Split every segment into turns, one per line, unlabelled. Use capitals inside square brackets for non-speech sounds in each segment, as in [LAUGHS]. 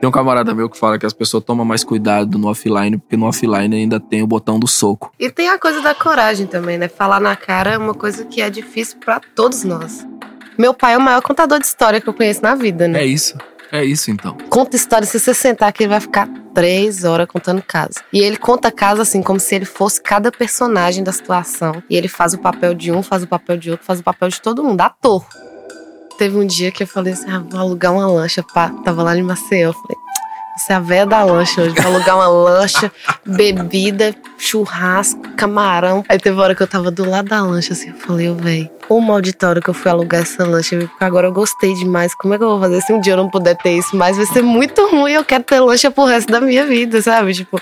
Tem um camarada meu que fala que as pessoas tomam mais cuidado no offline, porque no offline ainda tem o botão do soco.
E tem a coisa da coragem também, né? Falar na cara é uma coisa que é difícil para todos nós. Meu pai é o maior contador de história que eu conheço na vida, né?
É isso. É isso então.
Conta história, se você sentar aqui, ele vai ficar três horas contando casa. E ele conta casa assim, como se ele fosse cada personagem da situação. E ele faz o papel de um, faz o papel de outro, faz o papel de todo mundo, ator. Teve um dia que eu falei assim: ah, vou alugar uma lancha. Pá. Tava lá em Maceió. Eu falei: você é a véia da lancha hoje. Vou alugar uma lancha, bebida, churrasco, camarão. Aí teve uma hora que eu tava do lado da lancha, assim. Eu falei: ô, véi, o auditório que eu fui alugar essa lancha, porque agora eu gostei demais. Como é que eu vou fazer se um dia eu não puder ter isso? Mas vai ser muito ruim. Eu quero ter lancha pro resto da minha vida, sabe? Tipo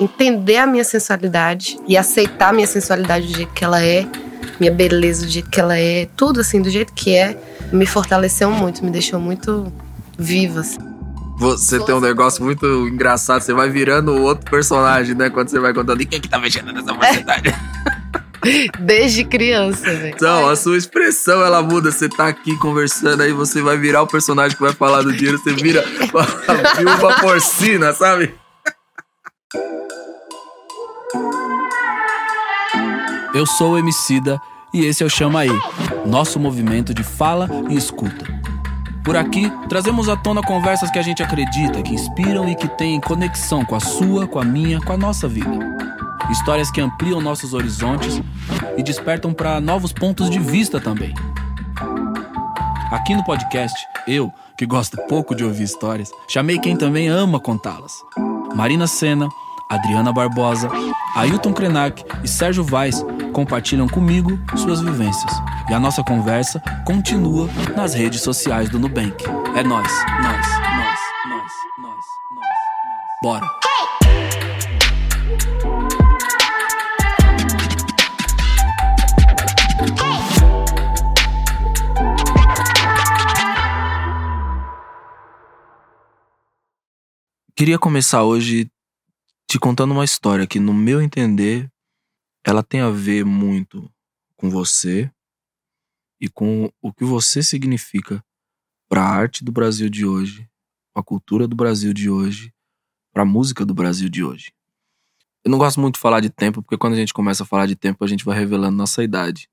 entender a minha sensualidade e aceitar a minha sensualidade do jeito que ela é, minha beleza do jeito que ela é, tudo assim do jeito que é, me fortaleceu muito, me deixou muito viva. Assim.
Você tem um negócio muito engraçado, você vai virando outro personagem, né? Quando você vai contando, e quem é que tá mexendo nessa mocidade? [LAUGHS]
Desde criança, velho.
Então, a sua expressão ela muda. Você tá aqui conversando, aí você vai virar o personagem que vai falar do dinheiro, você vira a viúva porcina, sabe?
Eu sou o Emicida e esse é o Chama Aí, nosso movimento de fala e escuta. Por aqui, trazemos à tona conversas que a gente acredita, que inspiram e que têm conexão com a sua, com a minha, com a nossa vida. Histórias que ampliam nossos horizontes e despertam para novos pontos de vista também. Aqui no podcast, eu, que gosto pouco de ouvir histórias, chamei quem também ama contá-las. Marina Senna, Adriana Barbosa, Ailton Krenak e Sérgio Vaz compartilham comigo suas vivências. E a nossa conversa continua nas redes sociais do Nubank. É nós, nós, nós, nós, nós, nós, Bora!
Queria começar hoje te contando uma história que, no meu entender, ela tem a ver muito com você e com o que você significa para a arte do Brasil de hoje, para a cultura do Brasil de hoje, para a música do Brasil de hoje. Eu não gosto muito de falar de tempo, porque quando a gente começa a falar de tempo, a gente vai revelando nossa idade.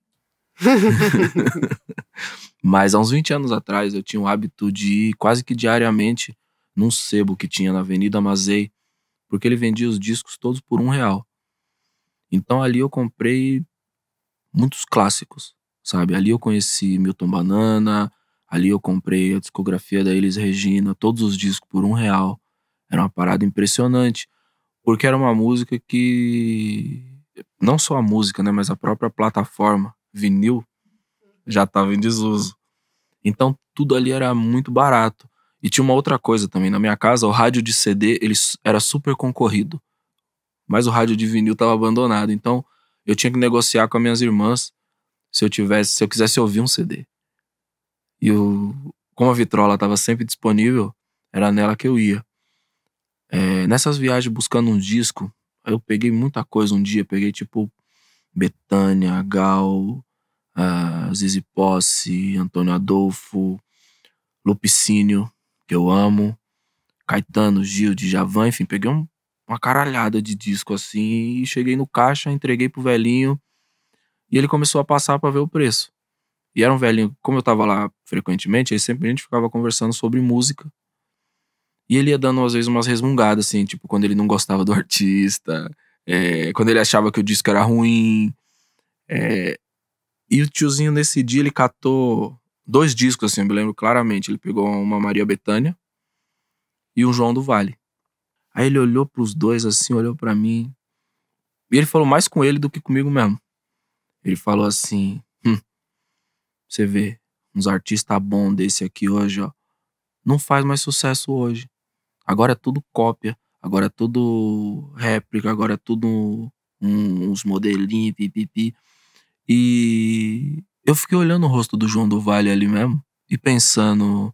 [LAUGHS] Mas há uns 20 anos atrás, eu tinha o hábito de ir quase que diariamente num sebo que tinha na Avenida Mazei, porque ele vendia os discos todos por um real. Então ali eu comprei muitos clássicos, sabe? Ali eu conheci Milton Banana, ali eu comprei a discografia da Elis Regina, todos os discos por um real. Era uma parada impressionante, porque era uma música que não só a música, né, mas a própria plataforma vinil já estava em desuso. Então tudo ali era muito barato. E tinha uma outra coisa também. Na minha casa, o rádio de CD ele era super concorrido. Mas o rádio de vinil estava abandonado. Então, eu tinha que negociar com as minhas irmãs se eu tivesse, se eu quisesse ouvir um CD. E o, como a vitrola estava sempre disponível, era nela que eu ia. É, nessas viagens buscando um disco, eu peguei muita coisa um dia. Peguei tipo Betânia, Gal, uh, Zizi Posse, Antônio Adolfo, Lupicínio, que eu amo, Caetano, Gil, Djavan, enfim, peguei um, uma caralhada de disco assim e cheguei no caixa, entreguei pro velhinho e ele começou a passar para ver o preço. E era um velhinho, como eu tava lá frequentemente, aí sempre a gente ficava conversando sobre música. E ele ia dando às vezes umas resmungadas, assim, tipo, quando ele não gostava do artista, é, quando ele achava que o disco era ruim. É, e o tiozinho nesse dia ele catou dois discos, assim, eu me lembro claramente. Ele pegou uma Maria Bethânia e um João do Vale. Aí ele olhou pros dois assim, olhou para mim. E ele falou mais com ele do que comigo mesmo. Ele falou assim: hum, você vê, uns artistas bons desse aqui hoje, ó, não faz mais sucesso hoje. Agora é tudo cópia, agora é tudo réplica, agora é tudo um, uns modelinhos, pipipi. E eu fiquei olhando o rosto do João do Vale ali mesmo e pensando,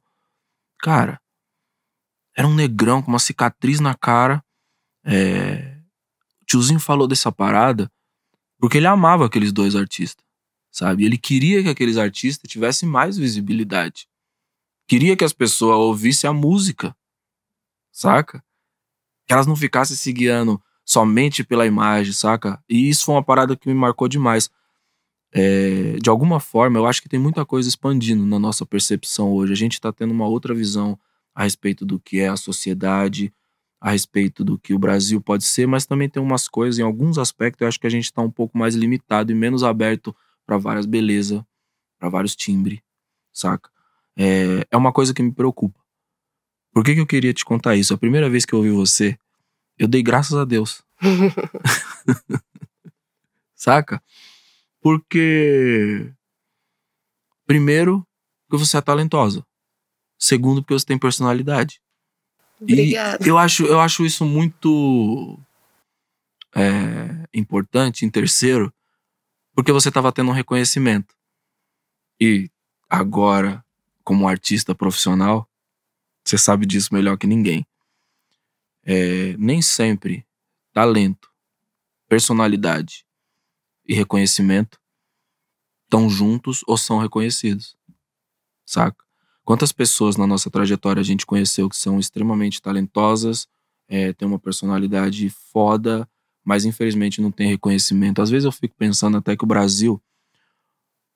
cara, era um negrão com uma cicatriz na cara. É... O tiozinho falou dessa parada porque ele amava aqueles dois artistas, sabe? Ele queria que aqueles artistas tivessem mais visibilidade. Queria que as pessoas ouvissem a música saca? Que elas não ficassem se guiando somente pela imagem, saca? E isso foi uma parada que me marcou demais. É, de alguma forma, eu acho que tem muita coisa expandindo na nossa percepção hoje. A gente está tendo uma outra visão a respeito do que é a sociedade, a respeito do que o Brasil pode ser, mas também tem umas coisas, em alguns aspectos, eu acho que a gente está um pouco mais limitado e menos aberto para várias belezas, para vários timbres, saca? É, é uma coisa que me preocupa. Por que, que eu queria te contar isso? A primeira vez que eu ouvi você, eu dei graças a Deus. [LAUGHS] [LAUGHS] saca? Porque. Primeiro, porque você é talentosa. Segundo, porque você tem personalidade.
Obrigada.
E eu acho, eu acho isso muito é, importante. Em terceiro, porque você estava tendo um reconhecimento. E agora, como artista profissional, você sabe disso melhor que ninguém. É, nem sempre talento, personalidade e reconhecimento estão juntos ou são reconhecidos. Saca? Quantas pessoas na nossa trajetória a gente conheceu que são extremamente talentosas, é, tem uma personalidade foda, mas infelizmente não tem reconhecimento. Às vezes eu fico pensando até que o Brasil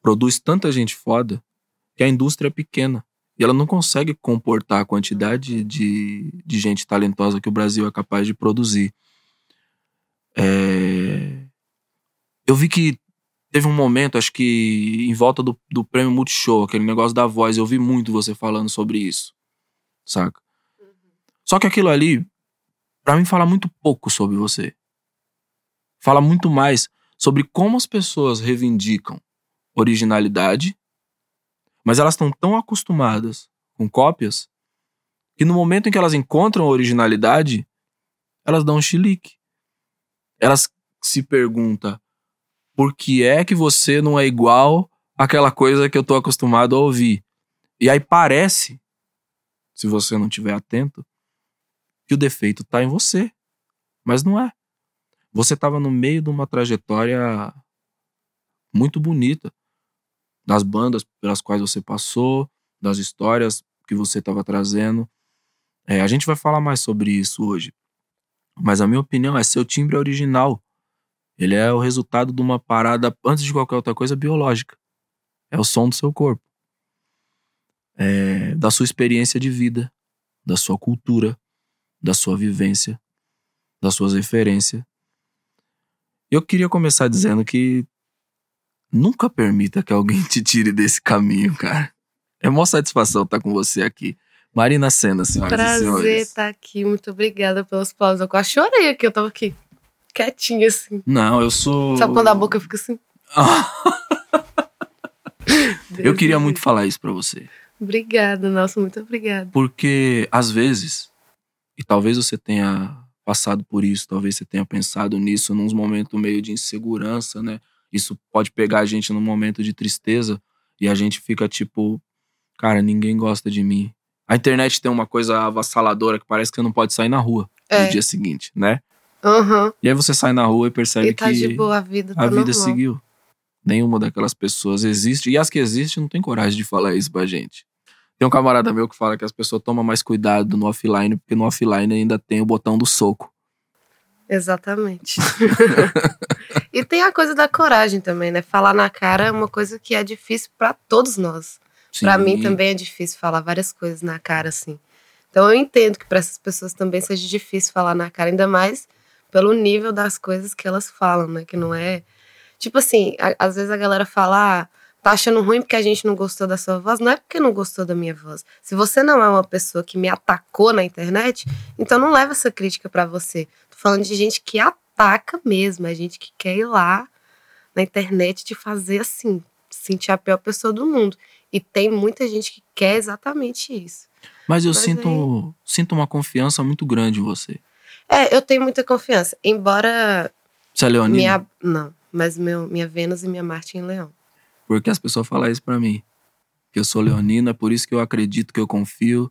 produz tanta gente foda que a indústria é pequena. E ela não consegue comportar a quantidade de, de gente talentosa que o Brasil é capaz de produzir. É... Eu vi que teve um momento, acho que em volta do, do prêmio Multishow, aquele negócio da voz, eu vi muito você falando sobre isso. Saca? Só que aquilo ali, para mim, fala muito pouco sobre você. Fala muito mais sobre como as pessoas reivindicam originalidade mas elas estão tão acostumadas com cópias que no momento em que elas encontram a originalidade, elas dão um chilique. Elas se perguntam por que é que você não é igual àquela coisa que eu tô acostumado a ouvir. E aí parece, se você não estiver atento, que o defeito tá em você. Mas não é. Você estava no meio de uma trajetória muito bonita das bandas pelas quais você passou, das histórias que você estava trazendo. É, a gente vai falar mais sobre isso hoje. Mas a minha opinião é seu timbre original. Ele é o resultado de uma parada, antes de qualquer outra coisa, biológica. É o som do seu corpo. É, da sua experiência de vida, da sua cultura, da sua vivência, das suas referências. Eu queria começar dizendo que Nunca permita que alguém te tire desse caminho, cara. É uma satisfação estar com você aqui. Marina Senna, senhoras
Prazer
e senhores.
Prazer estar aqui. Muito obrigada pelas pausas. Eu quase chorei aqui. Eu tava aqui quietinha, assim.
Não, eu sou.
Sabe quando a boca fica assim? [LAUGHS]
eu queria muito falar isso para você.
Obrigada, Nelson. Muito obrigada.
Porque, às vezes, e talvez você tenha passado por isso, talvez você tenha pensado nisso num momento meio de insegurança, né? Isso pode pegar a gente num momento de tristeza e a gente fica tipo, cara, ninguém gosta de mim. A internet tem uma coisa avassaladora que parece que você não pode sair na rua é. no dia seguinte, né?
Uhum.
E aí você sai na rua e percebe
e tá
que
de boa, a vida, tá
a vida
normal.
seguiu. Nenhuma daquelas pessoas existe. E as que existem não tem coragem de falar isso pra gente. Tem um camarada meu que fala que as pessoas tomam mais cuidado no offline, porque no offline ainda tem o botão do soco.
Exatamente. [LAUGHS] e tem a coisa da coragem também, né? Falar na cara é uma coisa que é difícil para todos nós. Para mim também é difícil falar várias coisas na cara, assim. Então eu entendo que para essas pessoas também seja difícil falar na cara, ainda mais pelo nível das coisas que elas falam, né? Que não é. Tipo assim, a, às vezes a galera fala, ah, tá achando ruim porque a gente não gostou da sua voz. Não é porque não gostou da minha voz. Se você não é uma pessoa que me atacou na internet, então não leva essa crítica para você. Tô falando de gente que ataca mesmo, é gente que quer ir lá na internet te fazer assim, sentir a pior pessoa do mundo. E tem muita gente que quer exatamente isso.
Mas eu Mas sinto, aí... sinto uma confiança muito grande em você.
É, eu tenho muita confiança. Embora.
Você é leonina?
Minha, não, mas meu, minha Vênus e minha Marte em Leão.
Porque as pessoas falam isso pra mim. Que eu sou leonina, por isso que eu acredito, que eu confio.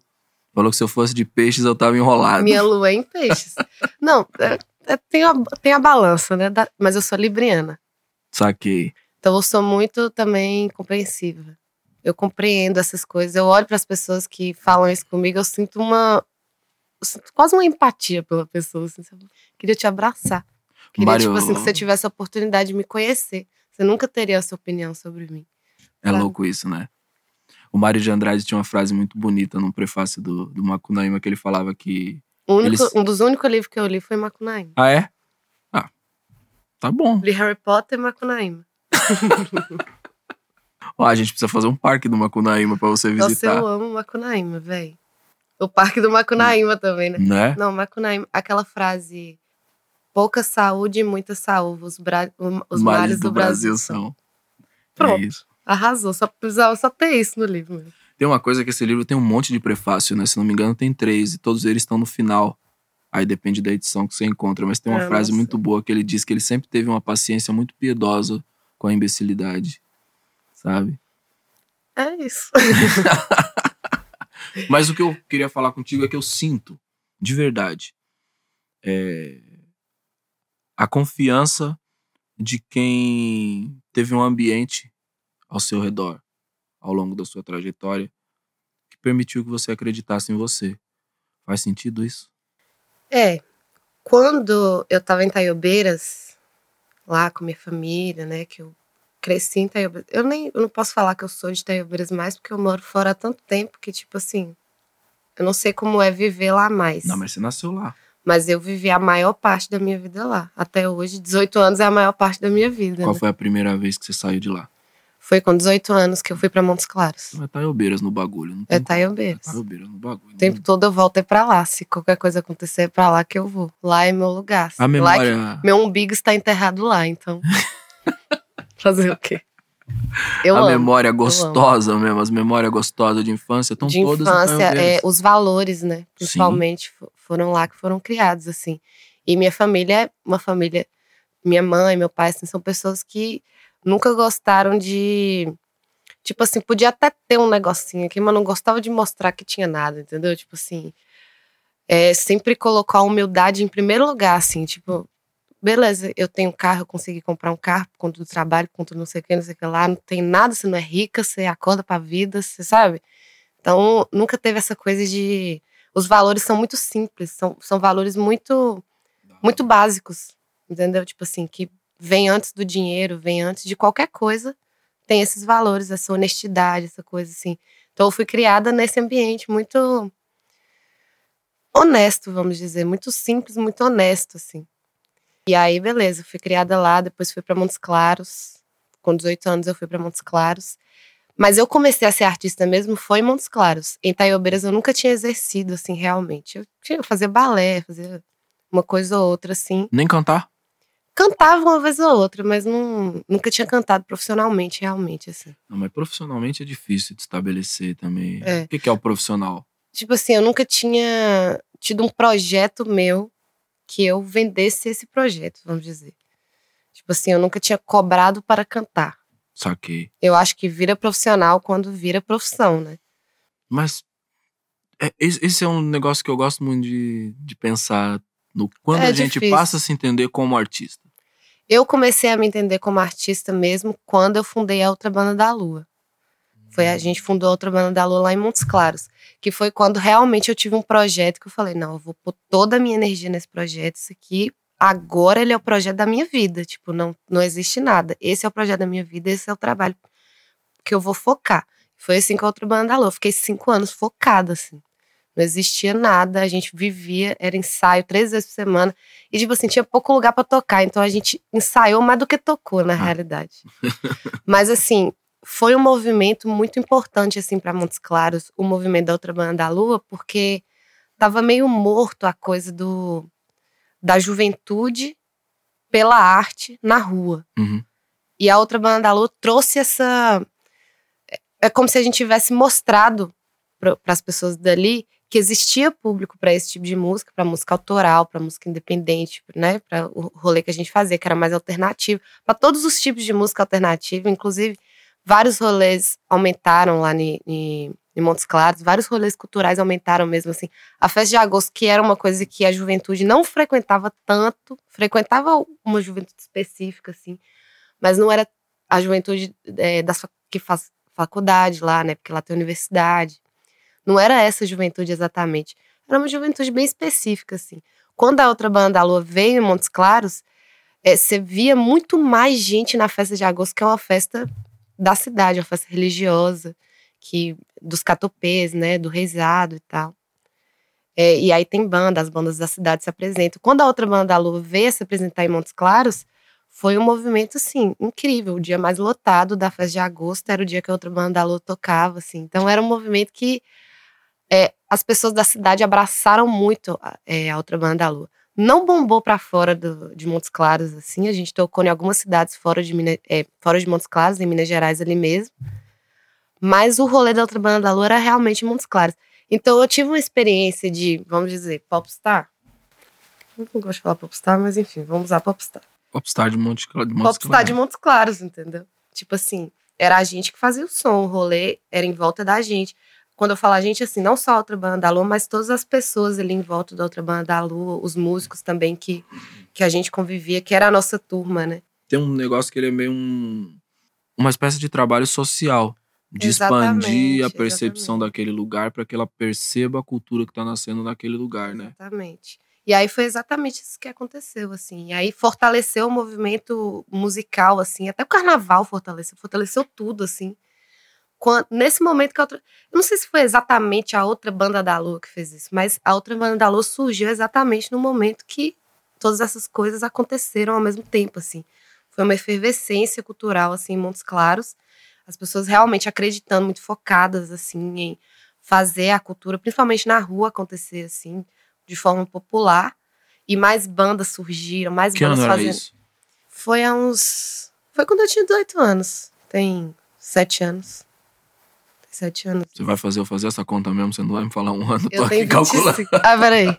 Falou que se eu fosse de peixes, eu tava enrolado.
Minha lua é em peixes. Não, é, é, tem, a, tem a balança, né? Da, mas eu sou libriana.
Saquei.
Então eu sou muito também compreensiva. Eu compreendo essas coisas. Eu olho para as pessoas que falam isso comigo, eu sinto uma quase uma empatia pela pessoa. Assim? Queria te abraçar. Queria,
Mário-
tipo assim, que você tivesse a oportunidade de me conhecer. Você nunca teria essa opinião sobre mim.
É
Claro.
louco isso, né? O Mário de Andrade tinha uma frase muito bonita no prefácio do, do Macunaíma que ele falava que.
Único-
Eles-
Um dos únicos livros que eu li foi Macunaíma.
Ah, é? Ah, tá bom.
Li Harry Potter e Macunaíma. [LAUGHS]
Ó, a gente precisa fazer um parque do Macunaíma pra você
Nossa,
visitar.
eu amo Macunaíma, velho. O Parque do Macunaíma também, né?
Né?
Não, Macunaíma. Aquela frase... Pouca saúde e muita saúde. Os, bra... os males do, Brasil, são. Pronto.
É.
Arrasou. Só precisava só ter isso no livro mesmo.
Tem uma coisa que esse livro tem um monte de prefácio, né? Se não me engano, tem três, e todos eles estão no final. Aí depende da edição que você encontra. Mas tem uma
É,
frase
nossa.
muito boa que ele diz que ele sempre teve uma paciência muito piedosa com a imbecilidade. Sabe?
É isso. [LAUGHS]
Mas o que eu queria falar contigo é que eu sinto, de verdade, é, a confiança de quem teve um ambiente ao seu redor, ao longo da sua trajetória, que permitiu que você acreditasse em você. Faz sentido isso?
É, quando eu tava em Taiobeiras, lá com minha família, né, que eu cresci em Taiobeiras. Eu nem eu não posso falar que eu sou de Taiobeiras mais, porque eu moro fora há tanto tempo que, tipo assim, eu não sei como é viver lá mais.
Não, mas você nasceu lá.
Mas eu vivi a maior parte da minha vida lá. Até hoje, 18 anos é a maior parte da minha vida.
Qual
né?
foi a primeira vez que você saiu de lá?
Foi com 18 anos que eu fui pra Montes Claros.
Não é Taiobeiras no bagulho. Não
É
tem
Taiobeiras.
É Taiobeiras no bagulho.
O tempo todo eu volto é pra lá. Se qualquer coisa acontecer, é pra lá que eu vou. Lá é meu lugar.
A
Lá é que
memória,
Meu umbigo está enterrado lá, então. [LAUGHS] Fazer o quê? Eu
a
amo.
memória gostosa mesmo, as memórias gostosas de infância estão
de
todas
infância, é, os valores, né? Principalmente fo- foram lá que foram criados, assim. E minha família é uma família. Minha mãe, meu pai, assim, são pessoas que nunca gostaram de. Tipo assim, podia até ter um negocinho aqui, mas não gostava de mostrar que tinha nada, entendeu? Tipo assim. É, sempre colocar a humildade em primeiro lugar, assim, tipo. Beleza, eu tenho um carro, eu consegui comprar um carro por conta do trabalho, por conta do não sei o que, não sei o que lá. Não tem nada, você não é rica, você acorda pra vida, você sabe? Então, nunca teve essa coisa de. Os valores são muito simples, são, são valores muito, muito básicos, entendeu? Tipo assim, que vem antes do dinheiro, vem antes de qualquer coisa, tem esses valores, essa honestidade, essa coisa assim. Então, eu fui criada nesse ambiente muito honesto, vamos dizer, muito simples, muito honesto, assim. E aí, beleza, fui criada lá, depois fui para Montes Claros. Com 18 anos, eu fui para Montes Claros. Mas eu comecei a ser artista mesmo foi em Montes Claros. Em Taiobeiras eu nunca tinha exercido, assim, realmente. Eu tinha que fazer balé, fazer uma coisa ou outra, assim.
Nem cantar?
Cantava uma vez ou outra, mas não, nunca tinha cantado profissionalmente, realmente, assim.
Não, mas profissionalmente é difícil de estabelecer também.
É.
O que é o profissional?
Tipo assim, eu nunca tinha tido um projeto meu que eu vendesse esse projeto, vamos dizer. Tipo assim, eu nunca tinha cobrado para cantar.
Saquei.
Eu acho que vira profissional quando vira profissão, né?
Mas é, esse esse é um negócio que eu gosto muito de, de pensar no quando
É
a gente
difícil.
passa a se entender como artista.
Eu comecei a me entender como artista mesmo quando eu fundei a Outra Banda da Lua. Foi a gente fundou a Outra Banda da Lua lá em Montes Claros, que foi quando realmente eu tive um projeto que eu falei, não, eu vou pôr toda a minha energia nesse projeto, isso aqui agora ele é o projeto da minha vida, tipo, não não existe nada. Esse é o projeto da minha vida, esse é o trabalho que eu vou focar. Foi assim com a Outra Banda eu fiquei cinco anos focada assim. Não existia nada, a gente vivia, era ensaio três vezes por semana. E, tipo assim, tinha pouco lugar pra tocar. Então a gente ensaiou mais do que tocou, na realidade. Mas, assim, foi um movimento muito importante, assim, pra Montes Claros, o movimento da Outra Banda da Lua, porque tava meio morto a coisa do da juventude pela arte na rua.
Uhum.
E a outra banda da Lua trouxe essa. é- É como se a gente tivesse mostrado para as pessoas dali que existia público para esse tipo de música, para música autoral, para música independente, né? Para o rolê que a gente fazia, que era mais alternativo, para todos os tipos de música alternativa, inclusive vários rolês aumentaram lá em, em, em Montes Claros, vários rolês culturais aumentaram mesmo assim. A festa de agosto, que era uma coisa que a juventude não frequentava tanto, frequentava uma juventude específica, assim, mas não era a juventude é, fa- que faz faculdade lá, né? Porque lá tem universidade. Não era essa juventude exatamente. Era uma juventude bem específica, assim. Quando a outra banda da Lua veio em Montes Claros, é, você via muito mais gente na festa de agosto, que é uma festa da cidade, uma festa religiosa, que dos catopês, né, do rezado e tal. É, e aí tem banda, as bandas da cidade se apresentam. Quando a outra banda da Lua veio se apresentar em Montes Claros, foi um movimento, assim, incrível. O dia mais lotado da festa de agosto era o dia que a outra banda da Lua tocava, assim. Então era um movimento que é, as pessoas da cidade abraçaram muito é, a outra banda da Lua. Não bombou para fora do, de Montes Claros, assim. A gente tocou em algumas cidades fora de, é, fora de Montes Claros, em Minas Gerais ali mesmo. Mas o rolê da outra banda da Lua era realmente em Montes Claros. Então eu tive uma experiência de, vamos dizer, popstar. Não gosto de falar popstar, mas enfim, vamos usar popstar.
Popstar de Montes, de Montes
Popstar
Claros.
de Montes Claros, entendeu? Tipo assim, era a gente que fazia o som, o rolê era em volta da gente. Quando eu falo a gente, assim, não só a outra banda da Lua, mas todas as pessoas ali em volta da outra banda da Lua, os músicos também que, que a gente convivia, que era a nossa turma, né?
Tem um negócio que ele é meio um, uma espécie de trabalho social. De
Exatamente,
expandir a percepção
exatamente.
daquele lugar para que ela perceba a cultura que está nascendo naquele lugar, né?
Exatamente. E aí foi exatamente isso que aconteceu, assim. E aí fortaleceu o movimento musical, assim. Até o carnaval fortaleceu, fortaleceu tudo, assim. Quando, nesse momento que a outra. Eu não sei se foi exatamente a outra banda da Lua que fez isso, mas a outra banda da Lua surgiu exatamente no momento que todas essas coisas aconteceram ao mesmo tempo, assim. Foi uma efervescência cultural, assim, em Montes Claros. As pessoas realmente acreditando, muito focadas, assim, em fazer a cultura, principalmente na rua, acontecer, assim, de forma popular. E mais bandas surgiram, mais
Que
bandas
ano era
fazendo.
isso?
Foi há uns. Foi quando eu tinha 18 anos. Tem sete anos. Sete anos.
Você vai fazer eu fazer essa conta mesmo? Você não vai me falar um ano?
Eu
Tô aqui calculando.
25. Ah, peraí.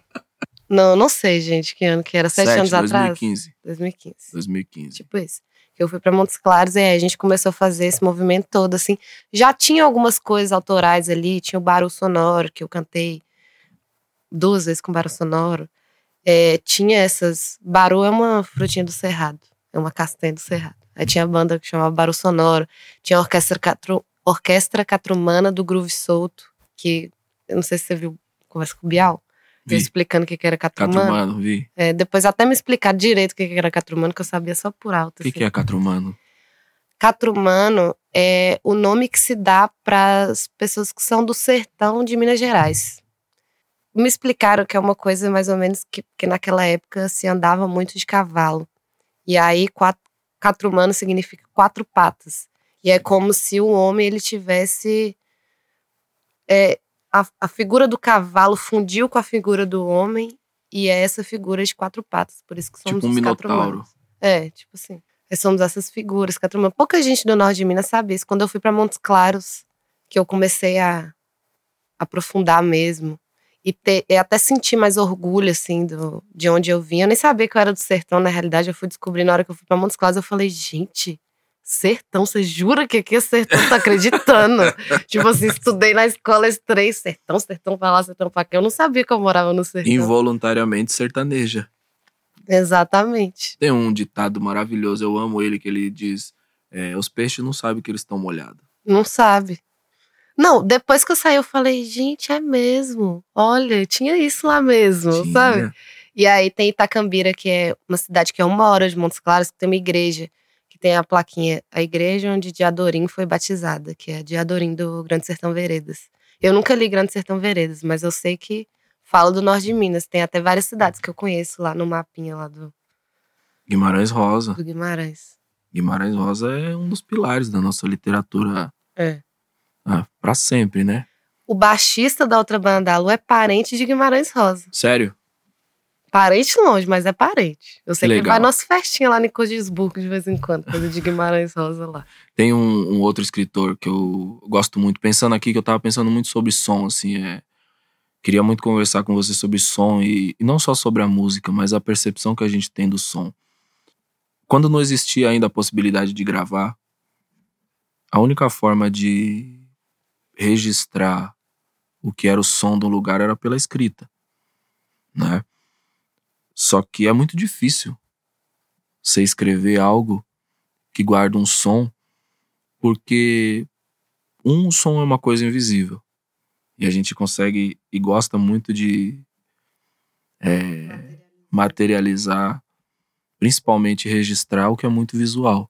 Não, não sei, gente, que ano que era. Sete,
Sete,
anos atrás?
2015.
2015.
2015.
Tipo isso. Eu fui pra Montes Claros e aí a gente começou a fazer esse movimento todo, assim. Já tinha algumas coisas autorais ali, tinha o barulho sonoro, que eu cantei duas vezes com barulho sonoro. É, tinha essas. Baru é uma frutinha do cerrado. É uma castanha do cerrado. Aí tinha a banda que chamava Barulho Sonoro. Tinha a orquestra, orquestra Catrumana do Groove Solto, que eu não sei se você viu conversa com o Bial.
Vi.
Explicando o que que era Catrumano.
Catrumano, vi.
É, depois até me explicar direito o que que era Catrumano, que eu sabia só por alto.
O que,
assim.
que é Catrumano?
Catrumano é o nome que se dá para as pessoas que são do sertão de Minas Gerais. Me explicaram que é uma coisa mais ou menos que, que naquela época se andava muito de cavalo. E aí, quatro, catrumano significa quatro patas. E é como se o homem ele tivesse. é, a, a figura do cavalo fundiu com a figura do homem, e é essa figura de quatro patas. Por isso que somos
Tipo um
os
minotauro.
É, tipo assim. Nós somos essas figuras, Catrumã. Pouca gente do norte de Minas sabe isso. Quando eu fui para Montes Claros, que eu comecei a aprofundar mesmo. E, ter, e até sentir mais orgulho, assim, do, de onde eu vim. Eu nem sabia que eu era do sertão, na realidade. Eu fui descobrir na hora que eu fui para Montes Claros. Eu falei, gente, sertão, você jura que aqui é sertão? Tá acreditando? [LAUGHS] tipo assim, estudei na escola esses três, sertão, sertão pra lá, sertão pra cá. Eu não sabia que eu morava no sertão.
Involuntariamente sertaneja.
Exatamente.
Tem um ditado maravilhoso, eu amo ele, que ele diz: é, os peixes não sabem que eles estão molhados.
Não sabe. Não, depois que eu saí, eu falei, gente, é mesmo. Olha, tinha isso lá mesmo,
Tinha.
sabe? E aí tem Itacambira, que é uma cidade que é uma hora de Montes Claros, que tem uma igreja, que tem a plaquinha, a igreja onde Diadorim foi batizada, que é Diadorim do Grande Sertão Veredas. Eu nunca li Grande Sertão Veredas, mas eu sei que falo do norte de Minas. Tem até várias cidades que eu conheço lá no mapinha lá do,
Guimarães Rosa.
do Guimarães.
Guimarães Rosa é um dos pilares da nossa literatura
É.
ah, para sempre, né?
O baixista da outra banda da Lua é parente de Guimarães Rosa.
Sério?
Parente longe, mas é parente. Eu sei que,
Legal.
vai nas festinhas lá em Codisburgo de vez em quando, coisa de Guimarães Rosa lá.
Tem um, um outro escritor que eu gosto muito, pensando aqui, que eu tava pensando muito sobre som, assim, é. Queria muito conversar com você sobre som e, e não só sobre a música, mas a percepção que a gente tem do som. Quando não existia ainda a possibilidade de gravar, a única forma de registrar o que era o som do lugar era pela escrita, né? Só que é muito difícil você escrever algo que guarda um som, porque um som é uma coisa invisível, E a gente consegue e gosta muito de é, materializar, principalmente registrar o que é muito visual.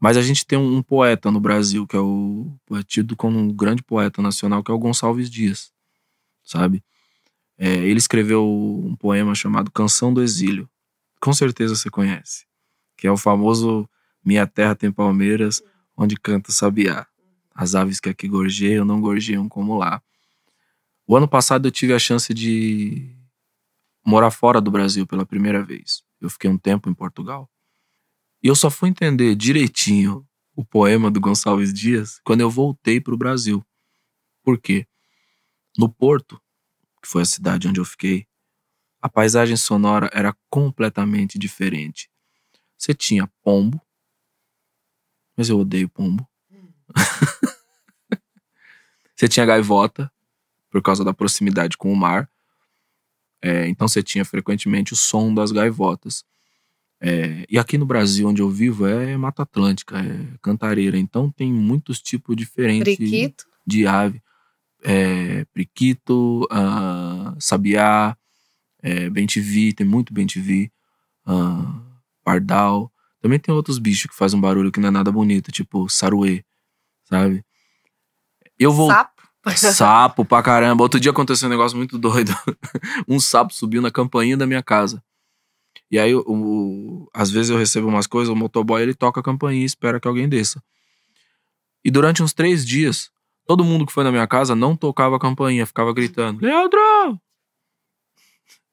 Mas a gente tem um, um poeta no Brasil, que é o é tido como um grande poeta nacional, que é o Gonçalves Dias, sabe? É, ele escreveu um poema chamado Canção do Exílio. Com certeza você conhece. Que é o famoso Minha Terra tem Palmeiras, onde canta sabiá. As aves que aqui gorjeiam não gorjeiam como lá. O ano passado eu tive a chance de morar fora do Brasil pela primeira vez. Eu fiquei um tempo em Portugal. E eu só fui entender direitinho o poema do Gonçalves Dias quando eu voltei para o Brasil. Por quê? No Porto, que foi a cidade onde eu fiquei, a paisagem sonora era completamente diferente. Você tinha pombo, mas eu odeio pombo. [LAUGHS] você tinha gaivota, por causa da proximidade com o mar. É, então você tinha frequentemente o som das gaivotas. É, e aqui no Brasil, onde eu vivo, é Mata Atlântica, é cantareira. Então tem muitos tipos diferentes de ave. É, priquito, uh, sabiá, é, bentivi, tem muito bentivi, uh, pardal. Também tem outros bichos que fazem um barulho que não é nada bonito, tipo saruê, sabe? Eu vou.
Sapo.
Sapo pra caramba. Outro dia aconteceu um negócio muito doido. [LAUGHS] um sapo subiu na campainha da minha casa. E aí, o, o, às vezes eu recebo umas coisas, o motoboy ele toca a campainha e espera que alguém desça. E durante uns três dias, todo mundo que foi na minha casa não tocava a campainha, ficava gritando: Leandro!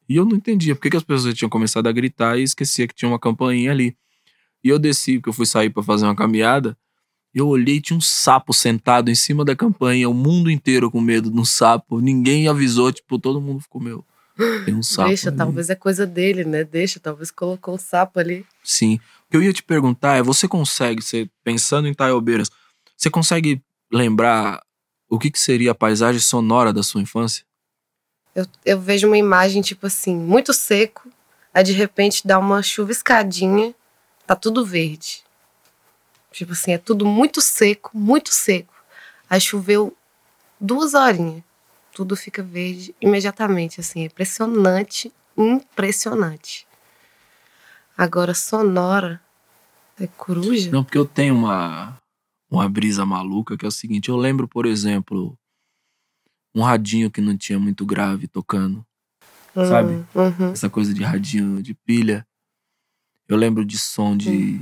E eu não entendia por que, as pessoas tinham começado a gritar e esquecia que tinha uma campainha ali. E eu desci, porque eu fui sair para fazer uma caminhada. Eu olhei, tinha um sapo sentado em cima da campanha, o mundo inteiro com medo de um sapo. Ninguém avisou, tipo, todo mundo ficou meu. Tem um sapo.
Deixa,
ali.
talvez é coisa dele, né? Deixa, talvez colocou o sapo ali.
Sim. O que eu ia te perguntar é: você consegue, você, pensando em Taiobeiras, você consegue lembrar o que, que seria a paisagem sonora da sua infância?
Eu, eu vejo uma imagem, tipo assim, muito seco, aí de repente dá uma chuviscadinha, tá tudo verde. Tipo assim, é tudo muito seco, muito seco. Aí choveu duas horinhas, tudo fica verde imediatamente, assim, é impressionante, impressionante. Agora, sonora, é coruja?
Não, porque eu tenho uma, uma brisa maluca que é o seguinte: eu lembro, por exemplo, um radinho que não tinha muito grave tocando. sabe?
Hum, uhum.
Essa coisa de radinho de pilha. Eu lembro de som de.